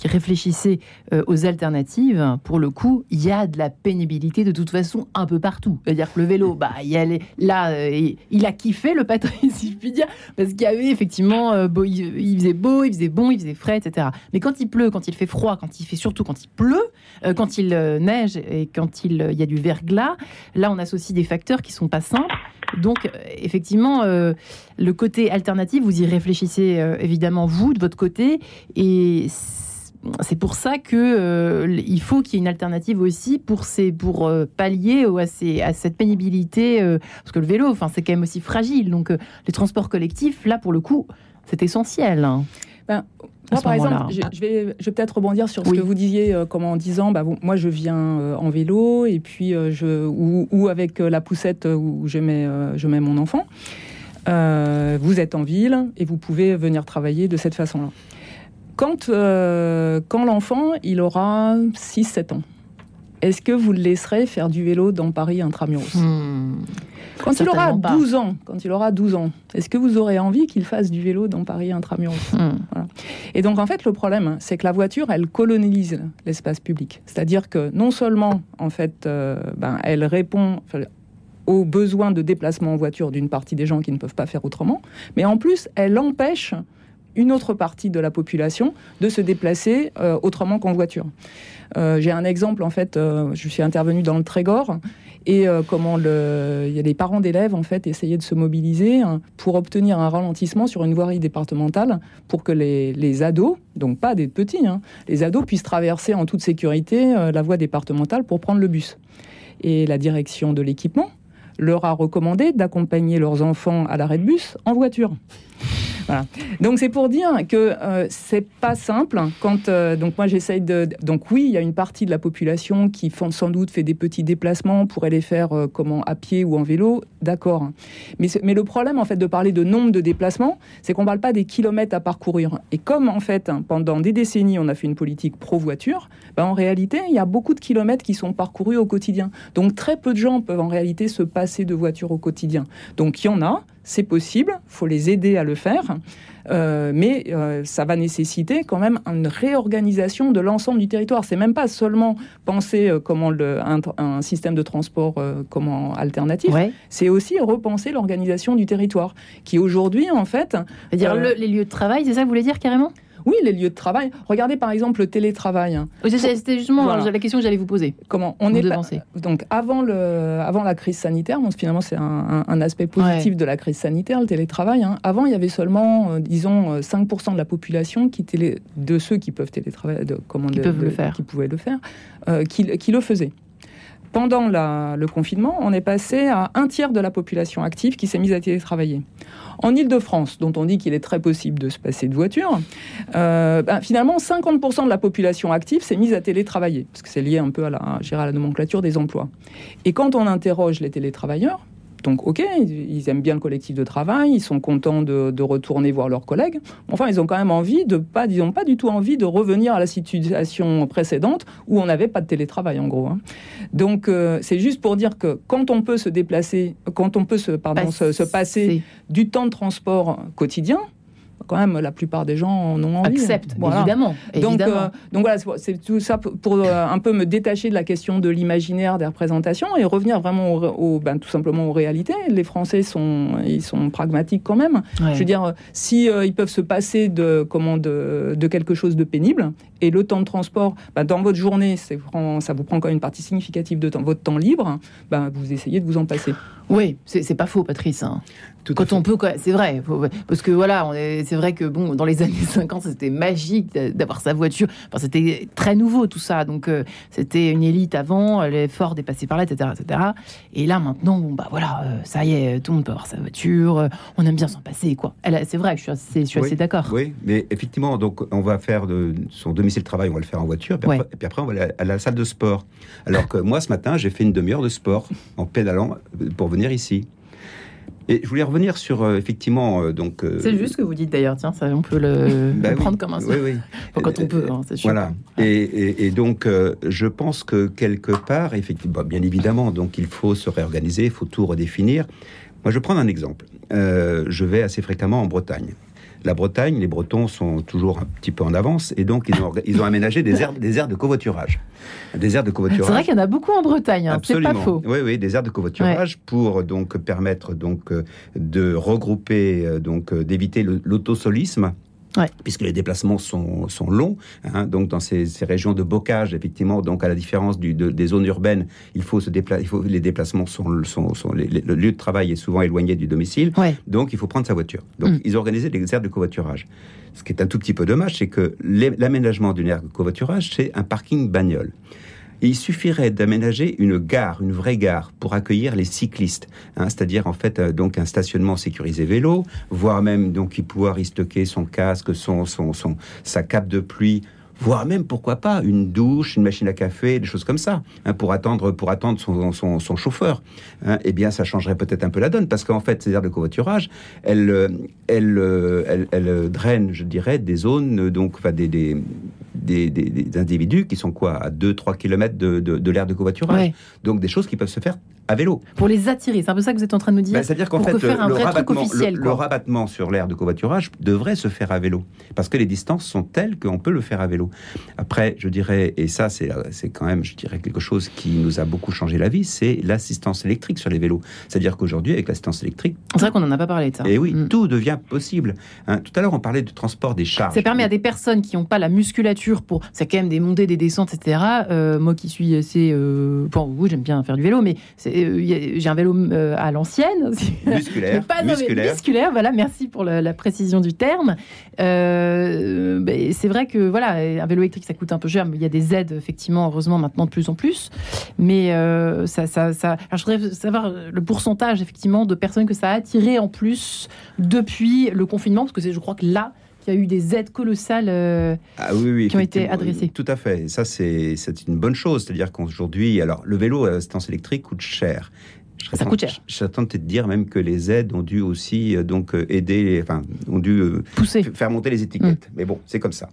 réfléchissez euh, aux alternatives. Pour le coup, il y a de la pénibilité de toute façon un peu partout. C'est-à-dire que le vélo, bah, il euh, a kiffé le Patrice, si je puis dire, parce qu'il avait effectivement, euh, il faisait beau, il faisait bon, il faisait frais, etc. Mais quand il pleut, quand il fait froid, quand il fait surtout quand il pleut, euh, quand il euh, neige et quand il, euh, y a du verglas, là, on associe des facteurs qui sont pas simples. Donc, effectivement, le côté alternatif, vous y réfléchissez évidemment vous de votre côté, et c'est pour ça que il faut qu'il y ait une alternative aussi pour ces, pour pallier à, à cette pénibilité, parce que le vélo, enfin, c'est quand même aussi fragile. Donc, les transports collectifs, là, pour le coup, c'est essentiel. hein. Ben, Moi, par exemple, je, vais, je vais peut-être rebondir sur ce Oui. que vous disiez, euh, comme en disant, bah, bon, moi, je viens euh, en vélo, et puis euh, je, ou, ou avec euh, la poussette où je mets, je mets mon enfant. Vous êtes en ville et vous pouvez venir travailler de cette façon-là. Quand, quand l'enfant, il aura 6-7 ans, est-ce que vous le laisserez faire du vélo dans Paris intramuros Hmm. Quand il aura Certainement pas. 12 ans, quand il aura 12 ans, est-ce que vous aurez envie qu'il fasse du vélo dans Paris intramuros Hmm. Et donc en fait le problème, c'est que la voiture, elle colonise l'espace public. C'est-à-dire que non seulement en fait, euh, ben, elle répond aux besoins de déplacement en voiture d'une partie des gens qui ne peuvent pas faire autrement, mais en plus elle empêche une autre partie de la population de se déplacer euh, autrement qu'en voiture. Euh, J'ai un exemple en fait, euh, je suis intervenue dans le Trégor et comment y a des parents d'élèves en fait essayaient de se mobiliser hein, pour obtenir un ralentissement sur une voirie départementale pour que les, les ados, donc pas des petits, hein, les ados puissent traverser en toute sécurité la voie départementale pour prendre le bus. Et la direction de l'équipement leur a recommandé d'accompagner leurs enfants à l'arrêt de bus en voiture. Donc c'est pour dire que euh, c'est pas simple euh, donc moi j'essaye de donc oui il y a une partie de la population qui font sans doute fait des petits déplacements pour aller faire euh, comment à pied ou en vélo. D'accord. Mais le problème en fait de parler de nombre de déplacements c'est qu'on parle pas des kilomètres à parcourir. Et comme en fait pendant des décennies on a fait une politique pro voiture ben, en réalité il y a beaucoup de kilomètres qui sont parcourus au quotidien. Donc très peu de gens peuvent en réalité se passer de voiture au quotidien. Donc il y en a c'est possible, faut les aider à le faire, euh, mais euh, ça va nécessiter quand même une réorganisation de l'ensemble du territoire. C'est même pas seulement penser euh, comment le, un, un système de transport comment alternatif, Ouais. c'est aussi repenser l'organisation du territoire, qui aujourd'hui en fait, le- les lieux de travail, c'est ça que vous voulez dire carrément? Oui, les lieux de travail. Regardez par exemple le télétravail. hein. Oui, C'était justement Voilà. la question que j'allais vous poser. Comment on est pas- donc avant le avant la crise sanitaire, bon, finalement c'est un, un- un aspect positif de la crise sanitaire, le télétravail. hein. Avant il y avait seulement euh, disons euh, 5% de la population qui télé, de ceux qui peuvent télétravailler, de, comment Qui de- peuvent de- le faire. qui pouvaient le faire, euh, qui, qui le faisaient. Pendant le confinement, on est passé à un tiers de la population active qui s'est mise à télétravailler. En Ile-de-France, dont on dit qu'il est très possible de se passer de voiture, euh, ben, finalement, 50% de la population active s'est mise à télétravailler, parce que c'est lié un peu à la, à la nomenclature des emplois. Et quand on interroge les télétravailleurs, donc ok, ils aiment bien le collectif de travail, ils sont contents de, de retourner voir leurs collègues. Enfin, ils ont quand même envie de pas, ils n'ont pas du tout envie de revenir à la situation précédente où on n'avait pas de télétravail en gros. hein. Donc euh, c'est juste pour dire que quand on peut se déplacer, quand on peut se, pardon, se, se passer du temps de transport quotidien, quand même, la plupart des gens en ont envie. Acceptent, Voilà. évidemment. Donc, évidemment. euh, donc voilà, c'est- tout ça pour- pour euh, un peu me détacher de la question de l'imaginaire des représentations et revenir vraiment au, au- ben, tout simplement aux réalités. Les Français sont, ils sont pragmatiques quand même. Ouais. Je veux dire, si euh, ils peuvent se passer de, comment, de, de quelque chose de pénible et le temps de transport, ben, dans votre journée, ça vous prend quand même une partie significative de temps, votre temps libre, ben, vous essayez de vous en passer. Oui, c'est pas faux, Patrice. hein. Tout Quand fait. on peut, c'est vrai. faut- parce que voilà, c'est vrai que bon, dans les années 50, c'était magique d'a- d'avoir sa voiture. Enfin, c'était très nouveau tout ça. Donc, euh, c'était une élite avant, les Ford est passé par là, etc., etc. Et là, maintenant, bon, bah voilà, euh, ça y est, tout le monde peut avoir sa voiture. euh, on aime bien s'en passer, quoi. C'est vrai, je suis assez, Oui, d'accord. Oui, mais effectivement, donc on va faire de son domicile de travail, on va le faire en voiture, puis, Ouais. après, et puis après on va aller à la salle de sport. Alors que moi, ce matin, j'ai fait une demi-heure de sport en pédalant euh, pour venir ici. Et je voulais revenir sur euh, effectivement euh, donc. euh, C'est juste ce que vous dites d'ailleurs. Tiens, ça, on peut le, bah le oui, prendre comme un. Oui, oui. Enfin, quand on peut, hein. Voilà. Et, et- et donc, je pense que quelque part, effectivement, bah, bien évidemment, donc il faut se réorganiser, il faut tout redéfinir. Moi, je prendre un exemple. Je vais assez fréquemment en Bretagne. La Bretagne, les Bretons sont toujours un petit peu en avance, et donc ils ont, ils ont aménagé des aires, des aires de covoiturage. Des aires de C'est covoiturage. vrai qu'il y en a beaucoup en Bretagne. hein, C'est Absolument. pas faux. Oui, oui, des aires de covoiturage pour donc permettre donc euh, de regrouper, euh, donc euh, d'éviter l'autosolisme. Ouais. Puisque les déplacements sont, sont longs, hein, donc dans ces, ces régions de bocage, effectivement, donc à la différence du- de- des zones urbaines, il faut se déplacer, les déplacements sont, sont, sont- les- les- le lieu de travail est souvent éloigné du domicile, Ouais. donc il faut prendre sa voiture. Donc Mm. ils ont organisé des aires de covoiturage. Ce qui est un tout petit peu dommage, c'est que l'aménagement d'une aire de covoiturage, c'est un parking bagnole. Il suffirait d'aménager une gare, une vraie gare, pour accueillir les cyclistes, hein, c'est-à-dire en fait euh, donc un stationnement sécurisé vélo, voire même donc y pouvoir y stocker son casque, son, son, son sa cape de pluie, voire même pourquoi pas une douche, une machine à café, des choses comme ça, hein, pour attendre pour attendre son, son, son chauffeur. hein. eh bien, ça changerait peut-être un peu la donne, parce qu'en fait, ces aires de covoiturage, elles, euh, elles, euh, elles, elles, euh, drainent, je dirais, des zones, euh, donc enfin, des, des, des, des- individus qui sont quoi à 2-3 km de, de, de l'aire de covoiturage. Ouais. Donc des choses qui peuvent se faire à vélo. Pour les attirer, c'est un peu ça que vous êtes en train de nous dire. Ben, C'est-à-dire qu'en fait, faire un le, vrai truc rabattement, officiel, le- rabattement sur l'aire de covoiturage devrait se faire à vélo, parce que les distances sont telles qu'on peut le faire à vélo. Après, je dirais, et ça c'est c'est quand même, je dirais, quelque chose qui nous a beaucoup changé la vie, c'est l'assistance électrique sur les vélos. C'est-à-dire qu'aujourd'hui, avec l'assistance électrique, C'est vrai qu'on n'en a pas parlé de ça. et oui, Mm. tout devient possible. Hein, tout à l'heure, on parlait du transport des charges. Ça permet à des personnes qui n'ont pas la musculature pour. C'est quand même des montées, des descentes, etc. Euh, moi qui suis assez. Euh, bon, oui, j'aime bien faire du vélo, mais euh, j'ai un vélo euh, à l'ancienne. musculaire, pas musculaire. musculaire, voilà, merci pour la précision du terme. Ben, c'est vrai que voilà, un vélo électrique ça coûte un peu cher, mais il y a des aides effectivement, heureusement maintenant de plus en plus. Mais euh, ça, ça, ça- alors, je voudrais savoir le pourcentage effectivement de personnes que ça a attiré en plus depuis le confinement, parce que c'est, je crois que là, qu'il y a eu des aides colossales. euh, Ah oui, oui, qui ont été adressés. Tout à fait. Ça, c'est c'est une bonne chose. C'est-à-dire qu'aujourd'hui, alors le vélo à assistance électrique coûte cher. Ça coûte cher. Tenté de dire même que les aides ont dû aussi euh, donc euh, aider, enfin, ont dû euh, poussées. f- faire monter les étiquettes. Mm. Mais bon, c'est comme ça.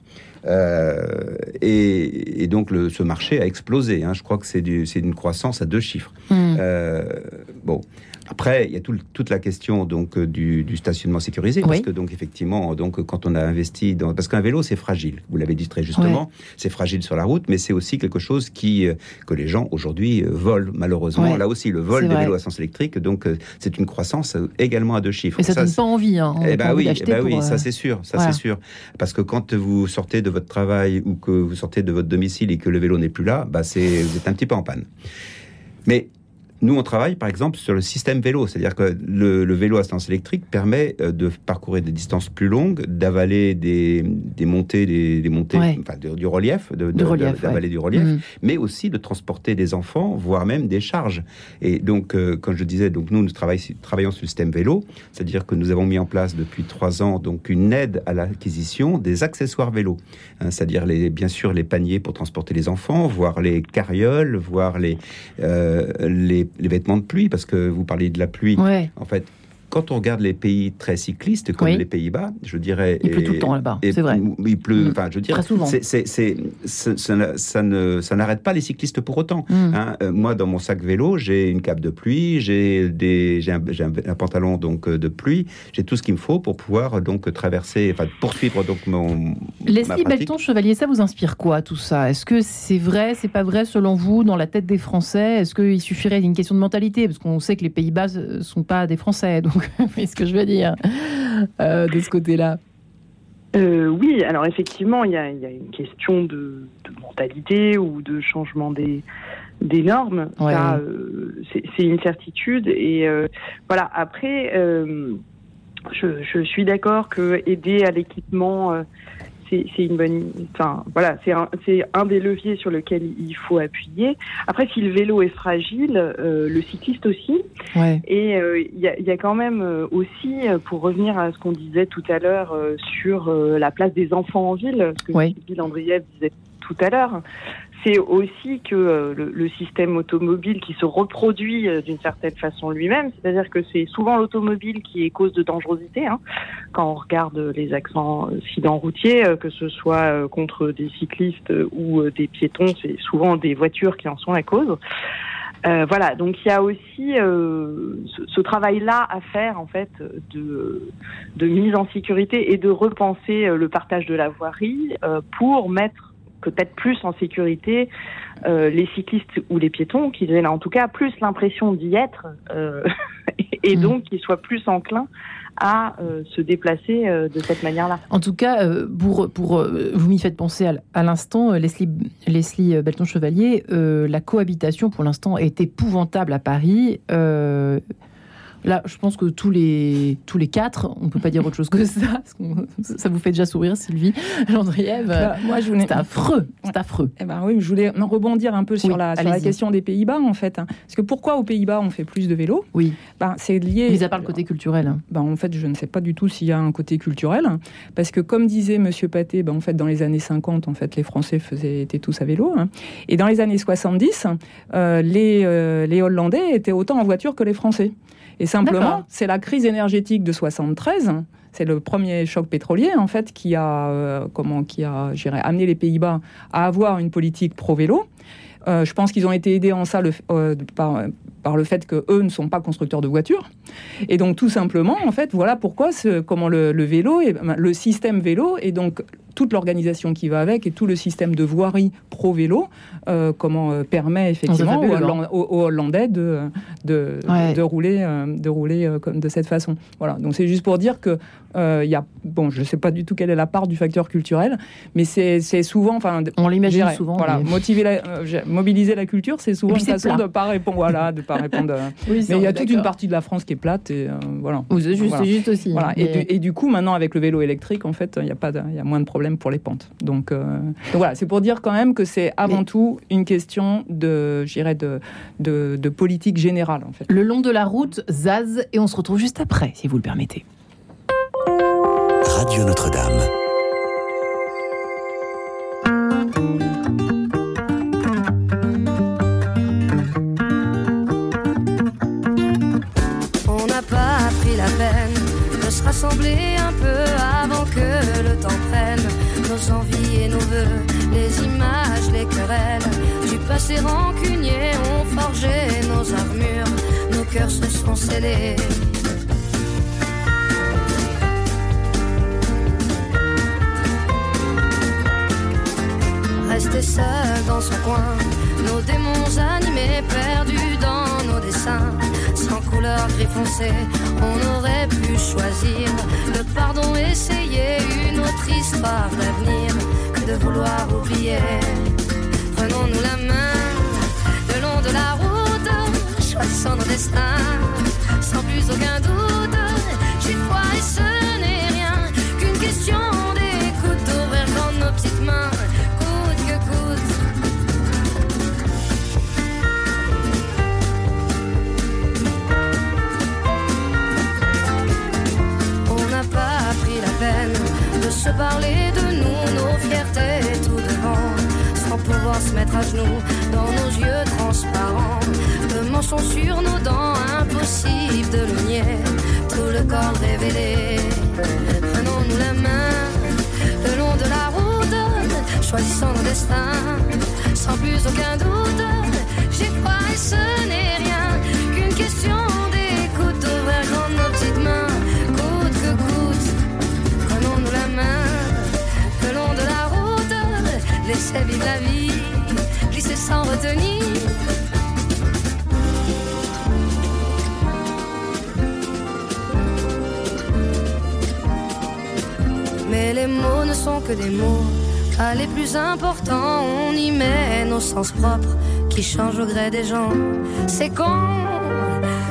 Euh, et, et donc le, ce marché a explosé. hein. Je crois que c'est du- c'est une croissance à deux chiffres. Euh, bon. Après, il y a tout toute la question donc euh, du, du stationnement sécurisé, parce Oui. que donc effectivement, donc quand on a investi dans, parce qu'un vélo c'est fragile, vous l'avez dit très justement, c'est fragile sur la route, mais c'est aussi quelque chose qui euh, que les gens aujourd'hui euh, volent malheureusement. Là aussi, le vol des vrai. vélos à sens électrique, donc c'est une croissance également à deux chiffres. Et ça, donne c'est- pas envie. Hein. Eh ben envie oui, eh ben oui, ça c'est sûr, ça voilà. c'est sûr. Parce que quand vous sortez de votre travail ou que vous sortez de votre domicile et que le vélo n'est plus là, bah c'est vous êtes un petit peu en panne. Mais nous, on travaille par exemple sur le système vélo, c'est-à-dire que le, le vélo à assistance électrique permet euh, de parcourir des distances plus longues, d'avaler des, des montées, des, des montées, Ouais. enfin de- du relief, de, Du relief, ouais. du relief, Hmm. mais aussi de transporter des enfants, voire même des charges. Et donc, euh, comme je disais, donc nous, nous travaillons, travaillons sur le système vélo, c'est-à-dire que nous avons mis en place depuis trois ans donc une aide à l'acquisition des accessoires vélo, Hein, c'est-à-dire les, bien sûr les paniers pour transporter les enfants, voire les carrioles, voire les, euh, les, les vêtements de pluie, parce que vous parliez de la pluie. Ouais. En fait, quand on regarde les pays très cyclistes, comme Oui. les Pays-Bas, je dirais. Il pleut et- tout le temps là-bas, c'est vrai. Il pleut, Mm. enfin, je dirais. Très souvent. ça, ça n'a- ça ne, ça n'arrête pas les cyclistes pour autant. Mm. hein. Euh, moi, dans mon sac vélo, j'ai une cape de pluie, j'ai des, j'ai un, j'ai un- un pantalon donc euh, de pluie, j'ai tout ce qu'il me faut pour pouvoir donc traverser, enfin poursuivre donc mon. Leslie. Belton Chevalier, ça vous inspire quoi tout ça? Est-ce que c'est vrai, c'est pas vrai selon vous dans la tête des Français? Est-ce qu'il suffirait d'une question de mentalité? Parce qu'on sait que les Pays-Bas ne sont pas des Français, donc vous voyez ce que je veux dire euh, de ce côté-là. Euh, oui, alors effectivement, il y a, il y a une question de, de mentalité ou de changement des, des normes. Ouais. Ça, euh, c'est une certitude. Et voilà, après, je, je suis d'accord que aider à l'équipement, c'est une bonne. Enfin, voilà, c'est un, c'est un des leviers sur lequel il faut appuyer. Après, si le vélo est fragile, euh, le cycliste aussi. Ouais. Et euh, il y, a, y a quand même euh, aussi, euh, pour revenir à ce qu'on disait tout à l'heure euh, sur euh, la place des enfants en ville, ce que. Sylvie Landrieff disait tout à l'heure, c'est aussi que euh, le, système automobile qui se reproduit euh, d'une certaine façon lui-même, c'est-à-dire que c'est souvent l'automobile qui est cause de dangerosité. hein. Quand on regarde les accents accidents routiers, euh, que ce soit euh, contre des cyclistes euh, ou euh, des piétons, c'est souvent des voitures qui en sont la cause. Euh, voilà, donc il y a aussi euh, ce, travail-là à faire en fait de, de mise en sécurité et de repenser euh, le partage de la voirie euh, pour mettre peut-être plus en sécurité euh, les cyclistes ou les piétons, qu'ils aient là en tout cas plus l'impression d'y être euh, et Mm. donc qu'ils soient plus enclins à euh, se déplacer de cette manière-là. En tout cas, pour, pour, vous m'y faites penser à, l'instant, Leslie, Leslie Belton Chevalier, euh, la cohabitation pour l'instant est épouvantable à Paris. Là, je pense que tous les, tous les quatre, on peut pas dire autre chose que ça. parce qu'on- ça vous fait déjà sourire, Sylvie. Bah, moi, je voulais. C'est affreux, c'est affreux. Eh ben oui, je voulais en rebondir un peu sur, la, sur la question des Pays-Bas, en fait. hein. Parce que pourquoi aux Pays-Bas on fait plus de vélos? Oui, ben, C'est lié. mis à part le côté culturel. Ben, en fait, je ne sais pas du tout s'il y a un côté culturel, parce que comme disait Monsieur Paté, ben, en fait, dans les années 50, en fait, les Français faisaient, étaient tous à vélo, hein. et dans les années 70, euh, les, euh, les Hollandais étaient autant en voiture que les Français. Et simplement, c'est la crise énergétique de 73. C'est le premier choc pétrolier en fait qui a euh, comment qui a amené les Pays-Bas à avoir une politique pro vélo. Euh, je pense qu'ils ont été aidés en ça le, euh, par, par le fait que eux ne sont pas constructeurs de voitures. Et donc tout simplement, en fait, voilà pourquoi ce, comment le, le vélo, et, le système vélo et donc toute l'organisation qui va avec et tout le système de voirie pro vélo, euh, comment euh, permet effectivement aux, fabuleux, Holland- aux- aux Hollandais de de, Ouais. de rouler de rouler euh, comme de cette façon. Voilà. Donc c'est juste pour dire que il y a bon, je sais pas du tout quelle est la part du facteur culturel, mais c'est souvent, enfin, On l'imagine souvent. Voilà, mais- motiver la- mobiliser la culture, c'est souvent une façon plat. de pas répondre, voilà, de pas répondre. Oui, mais il y a toute une partie de la France qui est plate et euh, voilà. Juste, Voilà. juste aussi. Voilà. Et, Mais- du, et du coup, maintenant, avec le vélo électrique, en fait, il y a pas, il y a moins de problèmes pour les pentes. Donc, euh, donc voilà, c'est pour dire quand même que c'est avant Mais- tout une question de, je dirais, de, de, de politique générale, en fait. Le long de la route, Zaz, et on se retrouve juste après, si vous le permettez. Radio Notre-Dame. Du passé rancunier ont forgé nos armures, nos cœurs se sont scellés. Rester seul dans son coin, nos démons animés, perdus dans nos dessins. Sans couleur gris foncé, on aurait pu choisir le pardon, essayer une autre histoire d'avenir que de vouloir oublier. Prenons-nous la main le long de la route, choisissant nos destins, sans plus aucun doute. Que des mots, pas les plus importants. On y met nos sens propres qui changent au gré des gens. C'est con,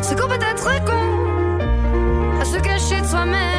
c'est qu'on peut être con à se cacher de soi-même.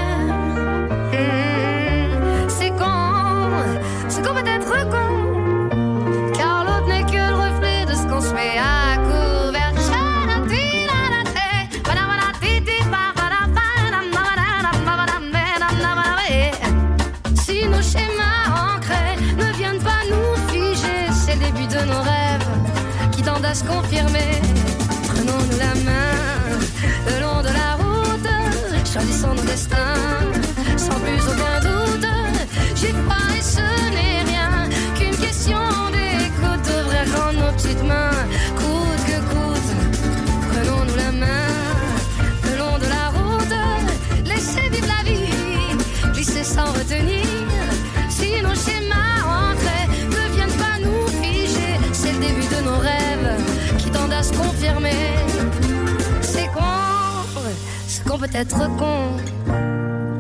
Peut être con,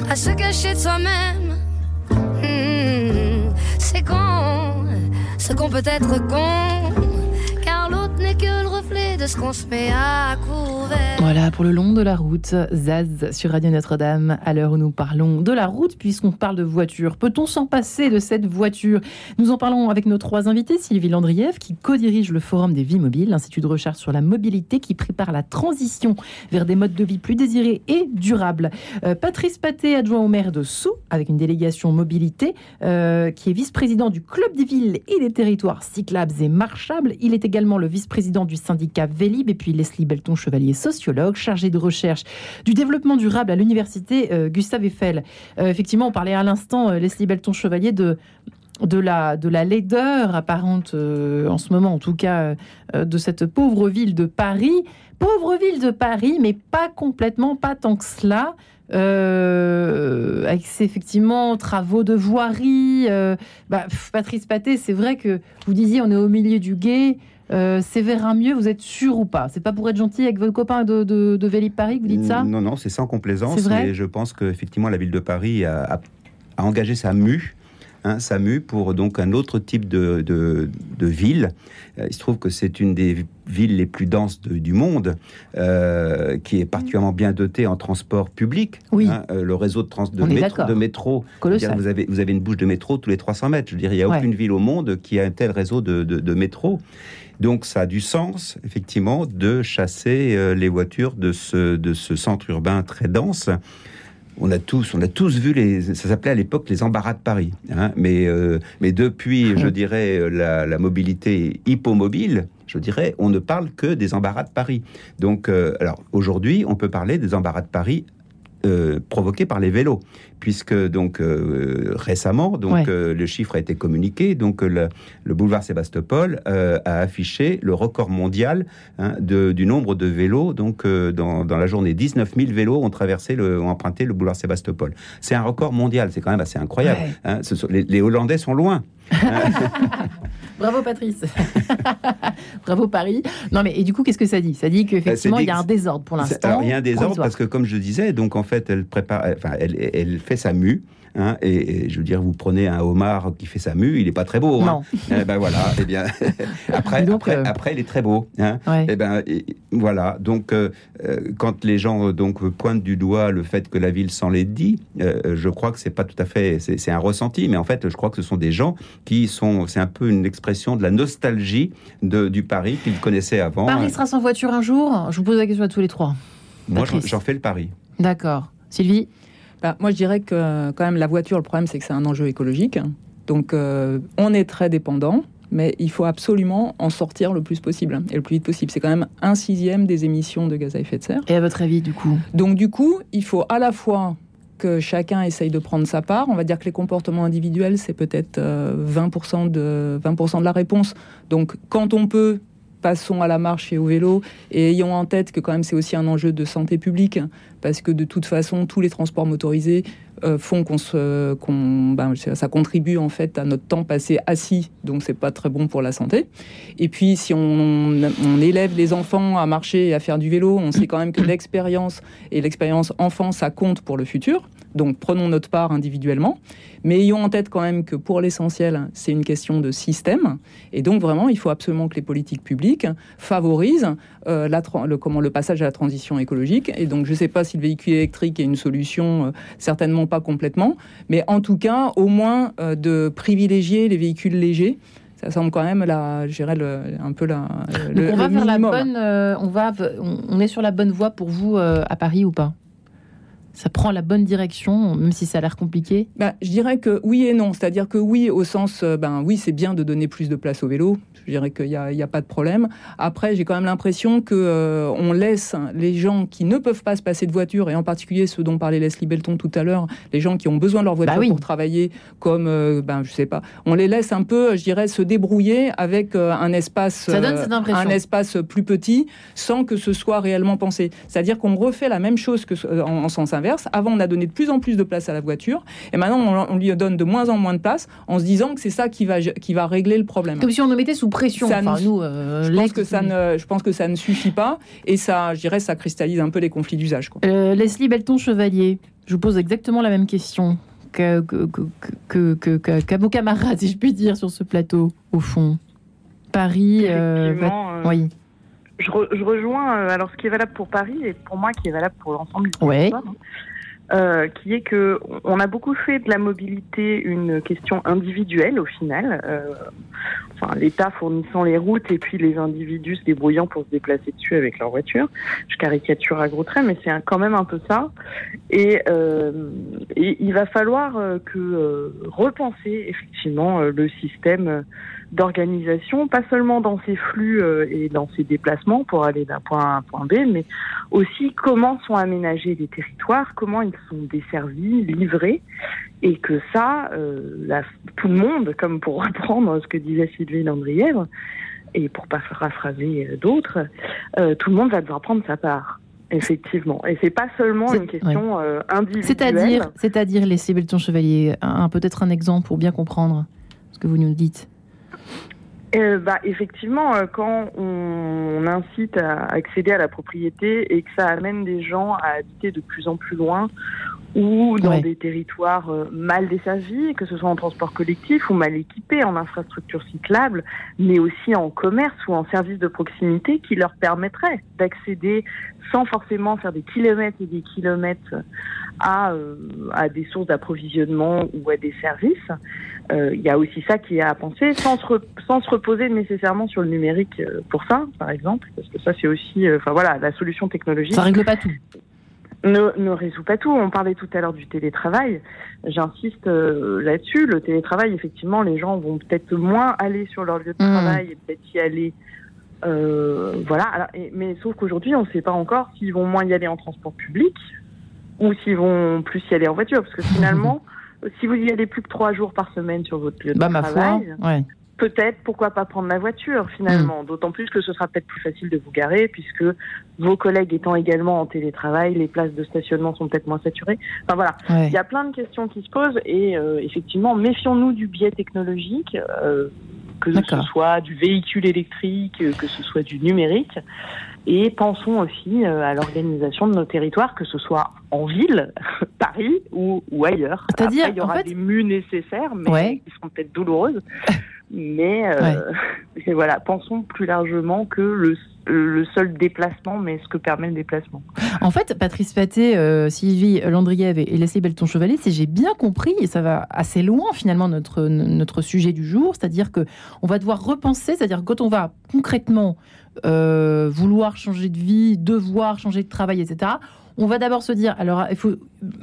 à se cacher de soi-même. Hmm, c'est con, ce qu'on peut être con, de ce qu'on se met à couvert. Voilà, pour le long de la route, Zaz sur Radio Notre-Dame, à l'heure où nous parlons de la route, puisqu'on parle de voiture. Peut-on s'en passer de cette voiture? Nous en parlons avec nos trois invités, Sylvie Landrieff, qui co-dirige le Forum des Vies Mobiles, l'Institut de recherche sur la mobilité qui prépare la transition vers des modes de vie plus désirés et durables. Euh, Patrice Paté, adjoint au maire de Sceaux, avec une délégation mobilité, euh, qui est vice-président du Club des villes et des territoires cyclables et marchables. Il est également le vice-président du syndicat Vélib, et puis Leslie Belton, chevalier sociologue, chargé de recherche du développement durable à l'université euh, Gustave Eiffel. Euh, effectivement, on parlait à l'instant, euh, Leslie Belton, chevalier, de de la, de la laideur apparente, en ce moment en tout cas, de cette pauvre ville de Paris. Pauvre ville de Paris, mais pas complètement, pas tant que cela. Avec ces effectivement travaux de voirie. bah, Patrice Paté, c'est vrai que vous disiez on est au milieu du guet. Euh, c'est vers un mieux, vous êtes sûr ou pas? C'est pas pour être gentil avec votre copain de, de, de Vélib Paris que vous dites ça? Non, non, c'est sans complaisance. Vrai? mais je pense qu'effectivement, la ville de Paris a, a- a engagé sa mue. hein, sa mue pour donc un autre type de, de, de ville. Euh, il se trouve que c'est une des villes les plus denses de- du monde, euh, qui est particulièrement bien dotée en transport public. Oui. hein, euh, le réseau de, trans- métro, de dire, vous, avez, vous avez une bouche de métro tous les 300 mètres. Je veux dire, il n'y a Ouais. aucune ville au monde qui a un tel réseau de métro. Donc ça a du sens, effectivement, de chasser euh, les voitures de ce, de ce centre urbain très dense. On a tous, on a tous vu les, ça s'appelait à l'époque les embarras de Paris. hein. mais, euh, mais depuis, je dirais, la, la mobilité hippomobile, je dirais, on ne parle que des embarras de Paris. Donc, euh, alors aujourd'hui, on peut parler des embarras de Paris euh, provoqués par les vélos, puisque donc euh, récemment, donc Ouais. euh, le chiffre a été communiqué, donc euh, le, le boulevard Sébastopol euh, a affiché le record mondial hein, de- du nombre de vélos. Donc dans, dans la journée, 19 000 vélos ont traversé, le, ont emprunté le boulevard Sébastopol. C'est un record mondial, c'est quand même assez incroyable. Ouais. hein. Ce les, les Hollandais sont loin. Bravo Patrice. Bravo Paris. Non mais et du coup qu'est-ce que ça dit? Ça dit qu'effectivement il y a un désordre pour l'instant. Il y a un désordre parce que, comme je disais, donc en fait, elle prépare, enfin, elle, elle fait sa mue. hein, et, et je veux dire, vous prenez un homard qui fait sa mue, il n'est pas très beau. hein. Eh ben voilà. Eh bien, après, donc, après, euh, après, il est très beau. hein. Ouais. Eh ben et- voilà. Donc, euh, euh, quand les gens donc pointent du doigt le fait que la ville s'en l'est dit, euh, je crois que c'est pas tout à fait. C'est un ressenti, mais en fait, je crois que ce sont des gens qui sont. C'est un peu une expression de la nostalgie de, du Paris qu'ils connaissaient avant. Paris sera sans voiture un jour? Je vous pose la question à tous les trois. Moi, j'en fais le pari. D'accord. Sylvie? Bah, moi, je dirais que quand même la voiture, le problème, c'est que c'est un enjeu écologique. Donc, euh, on est très dépendant. mais il faut absolument en sortir le plus possible et le plus vite possible. C'est quand même un sixième des émissions de gaz à effet de serre. Et à votre avis, du coup? Donc du coup, il faut à la fois que chacun essaye de prendre sa part. On va dire que les comportements individuels, c'est peut-être 20%, de, 20 de la réponse. Donc quand on peut, passons à la marche et au vélo. Et ayons en tête que quand même c'est aussi un enjeu de santé publique parce que de toute façon tous les transports motorisés font qu'on se, ben, ça contribue en fait à notre temps passé assis, donc c'est pas très bon pour la santé. Et puis si on, on, élève les enfants à marcher et à faire du vélo, on sait quand même que l'expérience et l'expérience enfant ça compte pour le futur. Donc prenons notre part individuellement, mais ayons en tête quand même que pour l'essentiel, c'est une question de système. Et donc vraiment, il faut absolument que les politiques publiques favorisent euh, la, le, comment, le passage à la transition écologique. Et donc je ne sais pas si le véhicule électrique est une solution, euh, certainement pas complètement, mais en tout cas, au moins euh, de privilégier les véhicules légers ça semble quand même la, je un peu la. Donc on va faire la bonne, on va, on, est sur la bonne voie pour vous à Paris ou pas? Ça prend la bonne direction, même si ça a l'air compliqué? Ben, Je dirais que oui et non. C'est-à-dire que oui, au sens, euh, ben oui, c'est bien de donner plus de place au vélo. Je dirais qu'il n'y a, a, pas de problème. Après, j'ai quand même l'impression que euh, on laisse les gens qui ne peuvent pas se passer de voiture, et en particulier ceux dont parlait Leslie Belton tout à l'heure, les gens qui ont besoin de leur voiture bah pour travailler, comme, euh, ben, je sais pas, on les laisse un peu, je dirais, se débrouiller avec un espace, un espace plus petit, sans que ce soit réellement pensé. C'est-à-dire qu'on refait la même chose que en sens inverse avant, on a donné de plus en plus de place à la voiture, et maintenant, on, lui donne de moins en moins de place, en se disant que c'est ça qui va, qui va régler le problème. Comme si on nous mettait sous pression. nous, euh, je, pense que ça ne, je pense que ça ne suffit pas, et ça, je dirais, ça cristallise un peu les conflits d'usage. Euh, Leslie Belton-Chevalier, je vous pose exactement la même question qu'à que, que, vos camarades, si je puis dire, sur ce plateau, au fond. Paris, euh, oui je, je, rejoins euh, alors ce qui est valable pour Paris et pour moi qui est valable pour l'ensemble du territoire. Hein, euh, qui est que on a beaucoup fait de la mobilité une question individuelle au final. Euh, enfin, l'État fournissant les routes et puis les individus se débrouillant pour se déplacer dessus avec leur voiture. Je caricature à gros traits, mais c'est quand même un peu ça. Et, euh, et il va falloir que euh, repenser effectivement le système d'organisation, pas seulement dans ses flux euh, et dans ses déplacements pour aller d'un point A à un point B, mais aussi comment sont aménagés les territoires, comment ils sont desservis, livrés, et que ça, euh, tout le monde, comme pour reprendre ce que disait Sylvie Landrièvre, et pour pas paraphraser euh, d'autres, tout le monde va devoir prendre sa part. Effectivement, et c'est pas seulement une question individuelle. C'est-à-dire, c'est-à-dire, laissez Belton Chevalier, un, peut-être un exemple pour bien comprendre ce que vous nous dites. Euh, bah, effectivement, euh, quand on, incite à accéder à la propriété et que ça amène des gens à habiter de plus en plus loin ou dans des territoires euh, mal desservis, que ce soit en transport collectif ou mal équipés, en infrastructures cyclables, mais aussi en commerce ou en services de proximité qui leur permettraient d'accéder sans forcément faire des kilomètres et des kilomètres à, euh, à des sources d'approvisionnement ou à des services. Euh, il y a aussi ça qui est à penser, sans se, sans se reposer nécessairement sur le numérique pour ça, par exemple, parce que ça c'est aussi, enfin voilà, la solution technologique. Ça règle pas tout. Ne, ne résout pas tout. On parlait tout à l'heure du télétravail. J'insiste là-dessus. Le télétravail, effectivement, les gens vont peut-être moins aller sur leur lieu de mmh. travail et peut-être y aller euh, voilà. Alors, mais sauf qu'aujourd'hui, on ne sait pas encore s'ils vont moins y aller en transport public ou s'ils vont plus y aller en voiture. Parce que finalement, si vous y allez plus que trois jours par semaine sur votre lieu de bah, travail, peut-être pourquoi pas prendre la voiture finalement. Mm. D'autant plus que ce sera peut-être plus facile de vous garer puisque vos collègues étant également en télétravail, les places de stationnement sont peut-être moins saturées. Enfin voilà, il y a plein de questions qui se posent et euh, effectivement, méfions-nous du biais technologique. Euh, que ce soit du véhicule électrique, que ce soit du numérique. Et pensons aussi euh, à l'organisation de nos territoires, que ce soit en ville, Paris ou, ou ailleurs. C'est-à-dire, il y aura des mues nécessaires, mais qui seront peut-être douloureuses. mais euh, voilà, pensons plus largement que le le seul déplacement, mais ce que permet le déplacement. En fait, Patrice Paté, euh, Sylvie Landriev et, Leslie Belton-Chevalier, si j'ai bien compris, et ça va assez loin finalement notre, notre sujet du jour, c'est-à-dire que on va devoir repenser, c'est-à-dire quand on va concrètement euh, vouloir changer de vie, devoir changer de travail, etc., on va d'abord se dire, alors il faut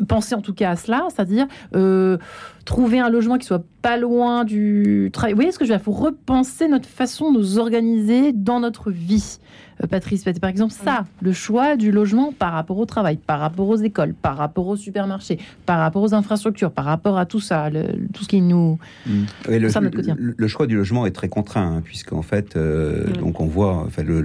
penser en tout cas à cela, c'est-à-dire euh, trouver un logement qui soit pas loin du travail. Vous voyez ce que je veux dire? Il faut repenser notre façon de nous organiser dans notre vie. Euh, Patrice, par exemple, ça, le choix du logement par rapport au travail, par rapport aux écoles, par rapport aux supermarchés, par rapport aux infrastructures, par rapport à tout ça, le- tout ce qui nous Mm. Oui, le, Ça, notre quotidien. le- le choix du logement est très contraint, hein, puisqu'en fait, euh, donc on voit, enfin, le,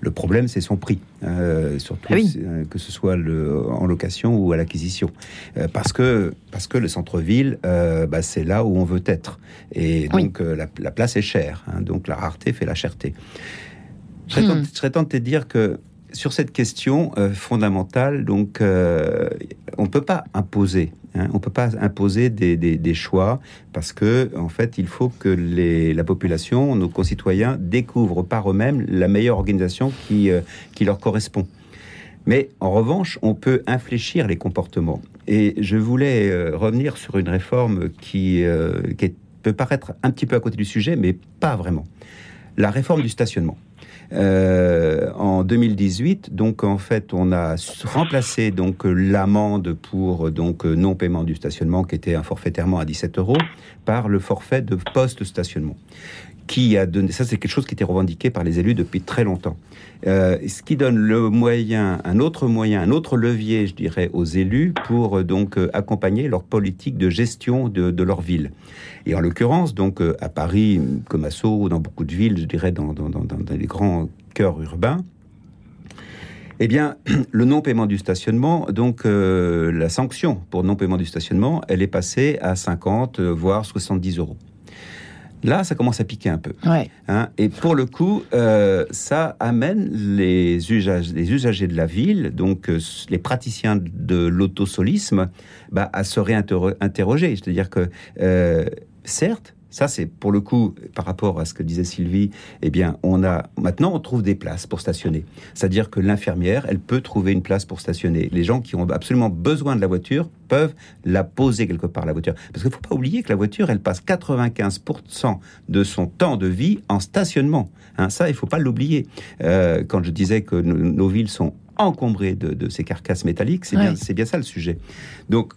le- problème, c'est son prix, euh, surtout Ah oui. euh, que ce soit le, en location ou à l'acquisition, Euh, parce que parce que le centre-ville, bah, c'est là où on veut être, et Oui. donc la, la place est chère, hein, donc la rareté fait la cherté. Je serais, tenté, je serais tenté de dire que sur cette question euh, fondamentale, donc on ne peut pas imposer. hein, on peut pas imposer des, des- des choix parce que en fait, il faut que les, la population, nos concitoyens, découvrent par eux-mêmes la meilleure organisation qui, euh, qui leur correspond. Mais en revanche, on peut infléchir les comportements. Et je voulais euh, revenir sur une réforme qui, qui peut paraître un petit peu à côté du sujet, mais pas vraiment. La réforme du stationnement. Euh, en 2018, donc en fait, on a remplacé l'amende pour non paiement du stationnement, qui était un forfaitairement à 17 euros, par le forfait de poste stationnement, qui a donné ça, c'est quelque chose qui était revendiqué par les élus depuis très longtemps. Euh, ce qui donne le moyen, un autre moyen, un autre levier, je dirais, aux élus pour euh, donc euh, accompagner leur politique de gestion de, leur ville. Et en l'occurrence, donc à Paris, comme à Sceaux, dans beaucoup de villes, je dirais dans, les grands cœurs urbains, eh bien, le non-paiement du stationnement, donc la sanction pour non-paiement du stationnement, elle est passée à 50, euh, voire 70 euros. Là, ça commence à piquer un peu. Ouais. Hein, et pour le coup, euh, ça amène les, les usagers de la ville, donc euh, les praticiens de l'autosolisme, bah, à se réinterroger. C'est-à-dire que, euh, certes, ça c'est pour le coup, par rapport à ce que disait Sylvie, eh bien, on a maintenant on trouve des places pour stationner. C'est-à-dire que l'infirmière, elle peut trouver une place pour stationner. Les gens qui ont absolument besoin de la voiture peuvent la poser quelque part la voiture. Parce qu'il ne faut pas oublier que la voiture, elle passe 95% de son temps de vie en stationnement. Hein, ça, il ne faut pas l'oublier. Euh, quand je disais que nos, nos villes sont encombrées de, de ces carcasses métalliques, c'est bien, Ouais. bien ça le sujet. Donc,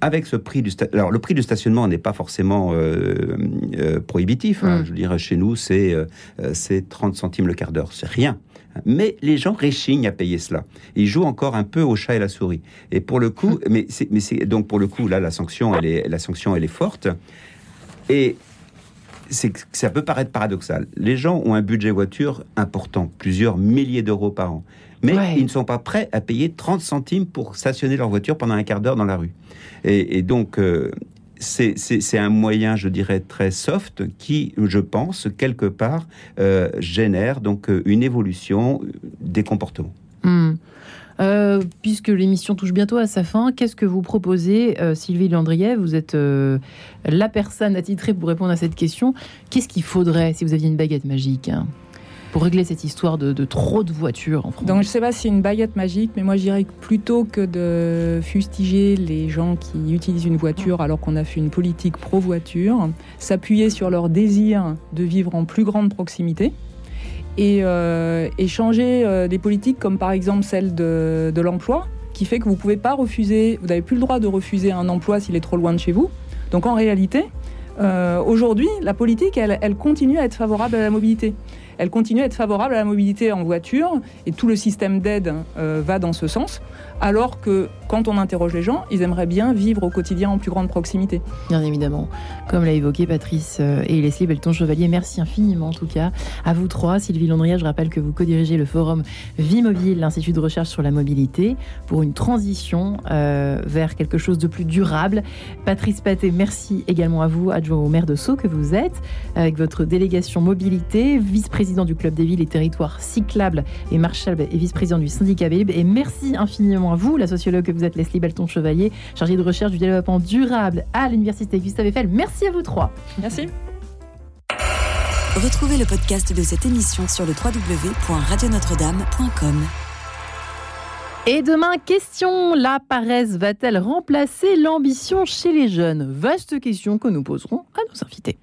avec ce prix du alors le prix du stationnement n'est pas forcément euh, euh, prohibitif. hein. Mm. Je veux dire, chez nous, c'est euh, c'est 30 centimes le quart d'heure, c'est rien. Mais les gens réchignent à payer cela. Ils jouent encore un peu au chat et la souris. Et pour le coup, mais c'est mais c'est donc pour le coup là la sanction elle est la sanction elle est forte. Et ça peut paraître paradoxal. Les gens ont un budget voiture important, plusieurs milliers d'euros par an. Mais Ouais. ils ne sont pas prêts à payer 30 centimes pour stationner leur voiture pendant un quart d'heure dans la rue. Et, et donc, euh, c'est- un moyen, je dirais, très soft qui, je pense, quelque part, euh, génère donc euh, une évolution des comportements. Hmm. Euh, puisque l'émission touche bientôt à sa fin, qu'est-ce que vous proposez, euh, Sylvie Landrier Vous êtes euh, la personne attitrée pour répondre à cette question. Qu'est-ce qu'il faudrait si vous aviez une baguette magique? Pour régler cette histoire de, de trop de voitures en France Donc je sais pas si c'est une baguette magique, mais moi je dirais que plutôt que de fustiger les gens qui utilisent une voiture alors qu'on a fait une politique pro-voiture, s'appuyer sur leur désir de vivre en plus grande proximité et, euh, et changer euh, des politiques comme par exemple celle de, de l'emploi, qui fait que vous pouvez pas refuser, vous n'avez plus le droit de refuser un emploi s'il est trop loin de chez vous. Donc en réalité, euh, aujourd'hui, la politique, elle, elle continue à être favorable à la mobilité. Elle continue à être favorable à la mobilité en voiture et tout le système d'aide euh, va dans ce sens. Alors que quand on interroge les gens, ils aimeraient bien vivre au quotidien en plus grande proximité. Bien évidemment, comme l'a évoqué Patrice euh, et Leslie Belton-Chevalier, merci infiniment en tout cas à vous trois. Sylvie Landria, je rappelle que vous co-dirigez le forum Vie Mobile, l'Institut de recherche sur la mobilité, pour une transition euh, vers quelque chose de plus durable. Patrice Paté, merci également à vous, adjoint au maire de Sceaux que vous êtes, avec votre délégation mobilité, vice-président du Club des villes et territoires cyclables et marchables et vice-président du syndicat Vélib. Et merci infiniment à vous, la sociologue que vous êtes, Leslie Belton-Chevalier, chargée de recherche du développement durable à l'Université Gustave Eiffel. Merci à vous trois. Merci. Retrouvez le podcast de cette émission sur le www.radionotre-dame.com. Et demain, question, la paresse va-t-elle remplacer l'ambition chez les jeunes? Vaste question que nous poserons à nos invités.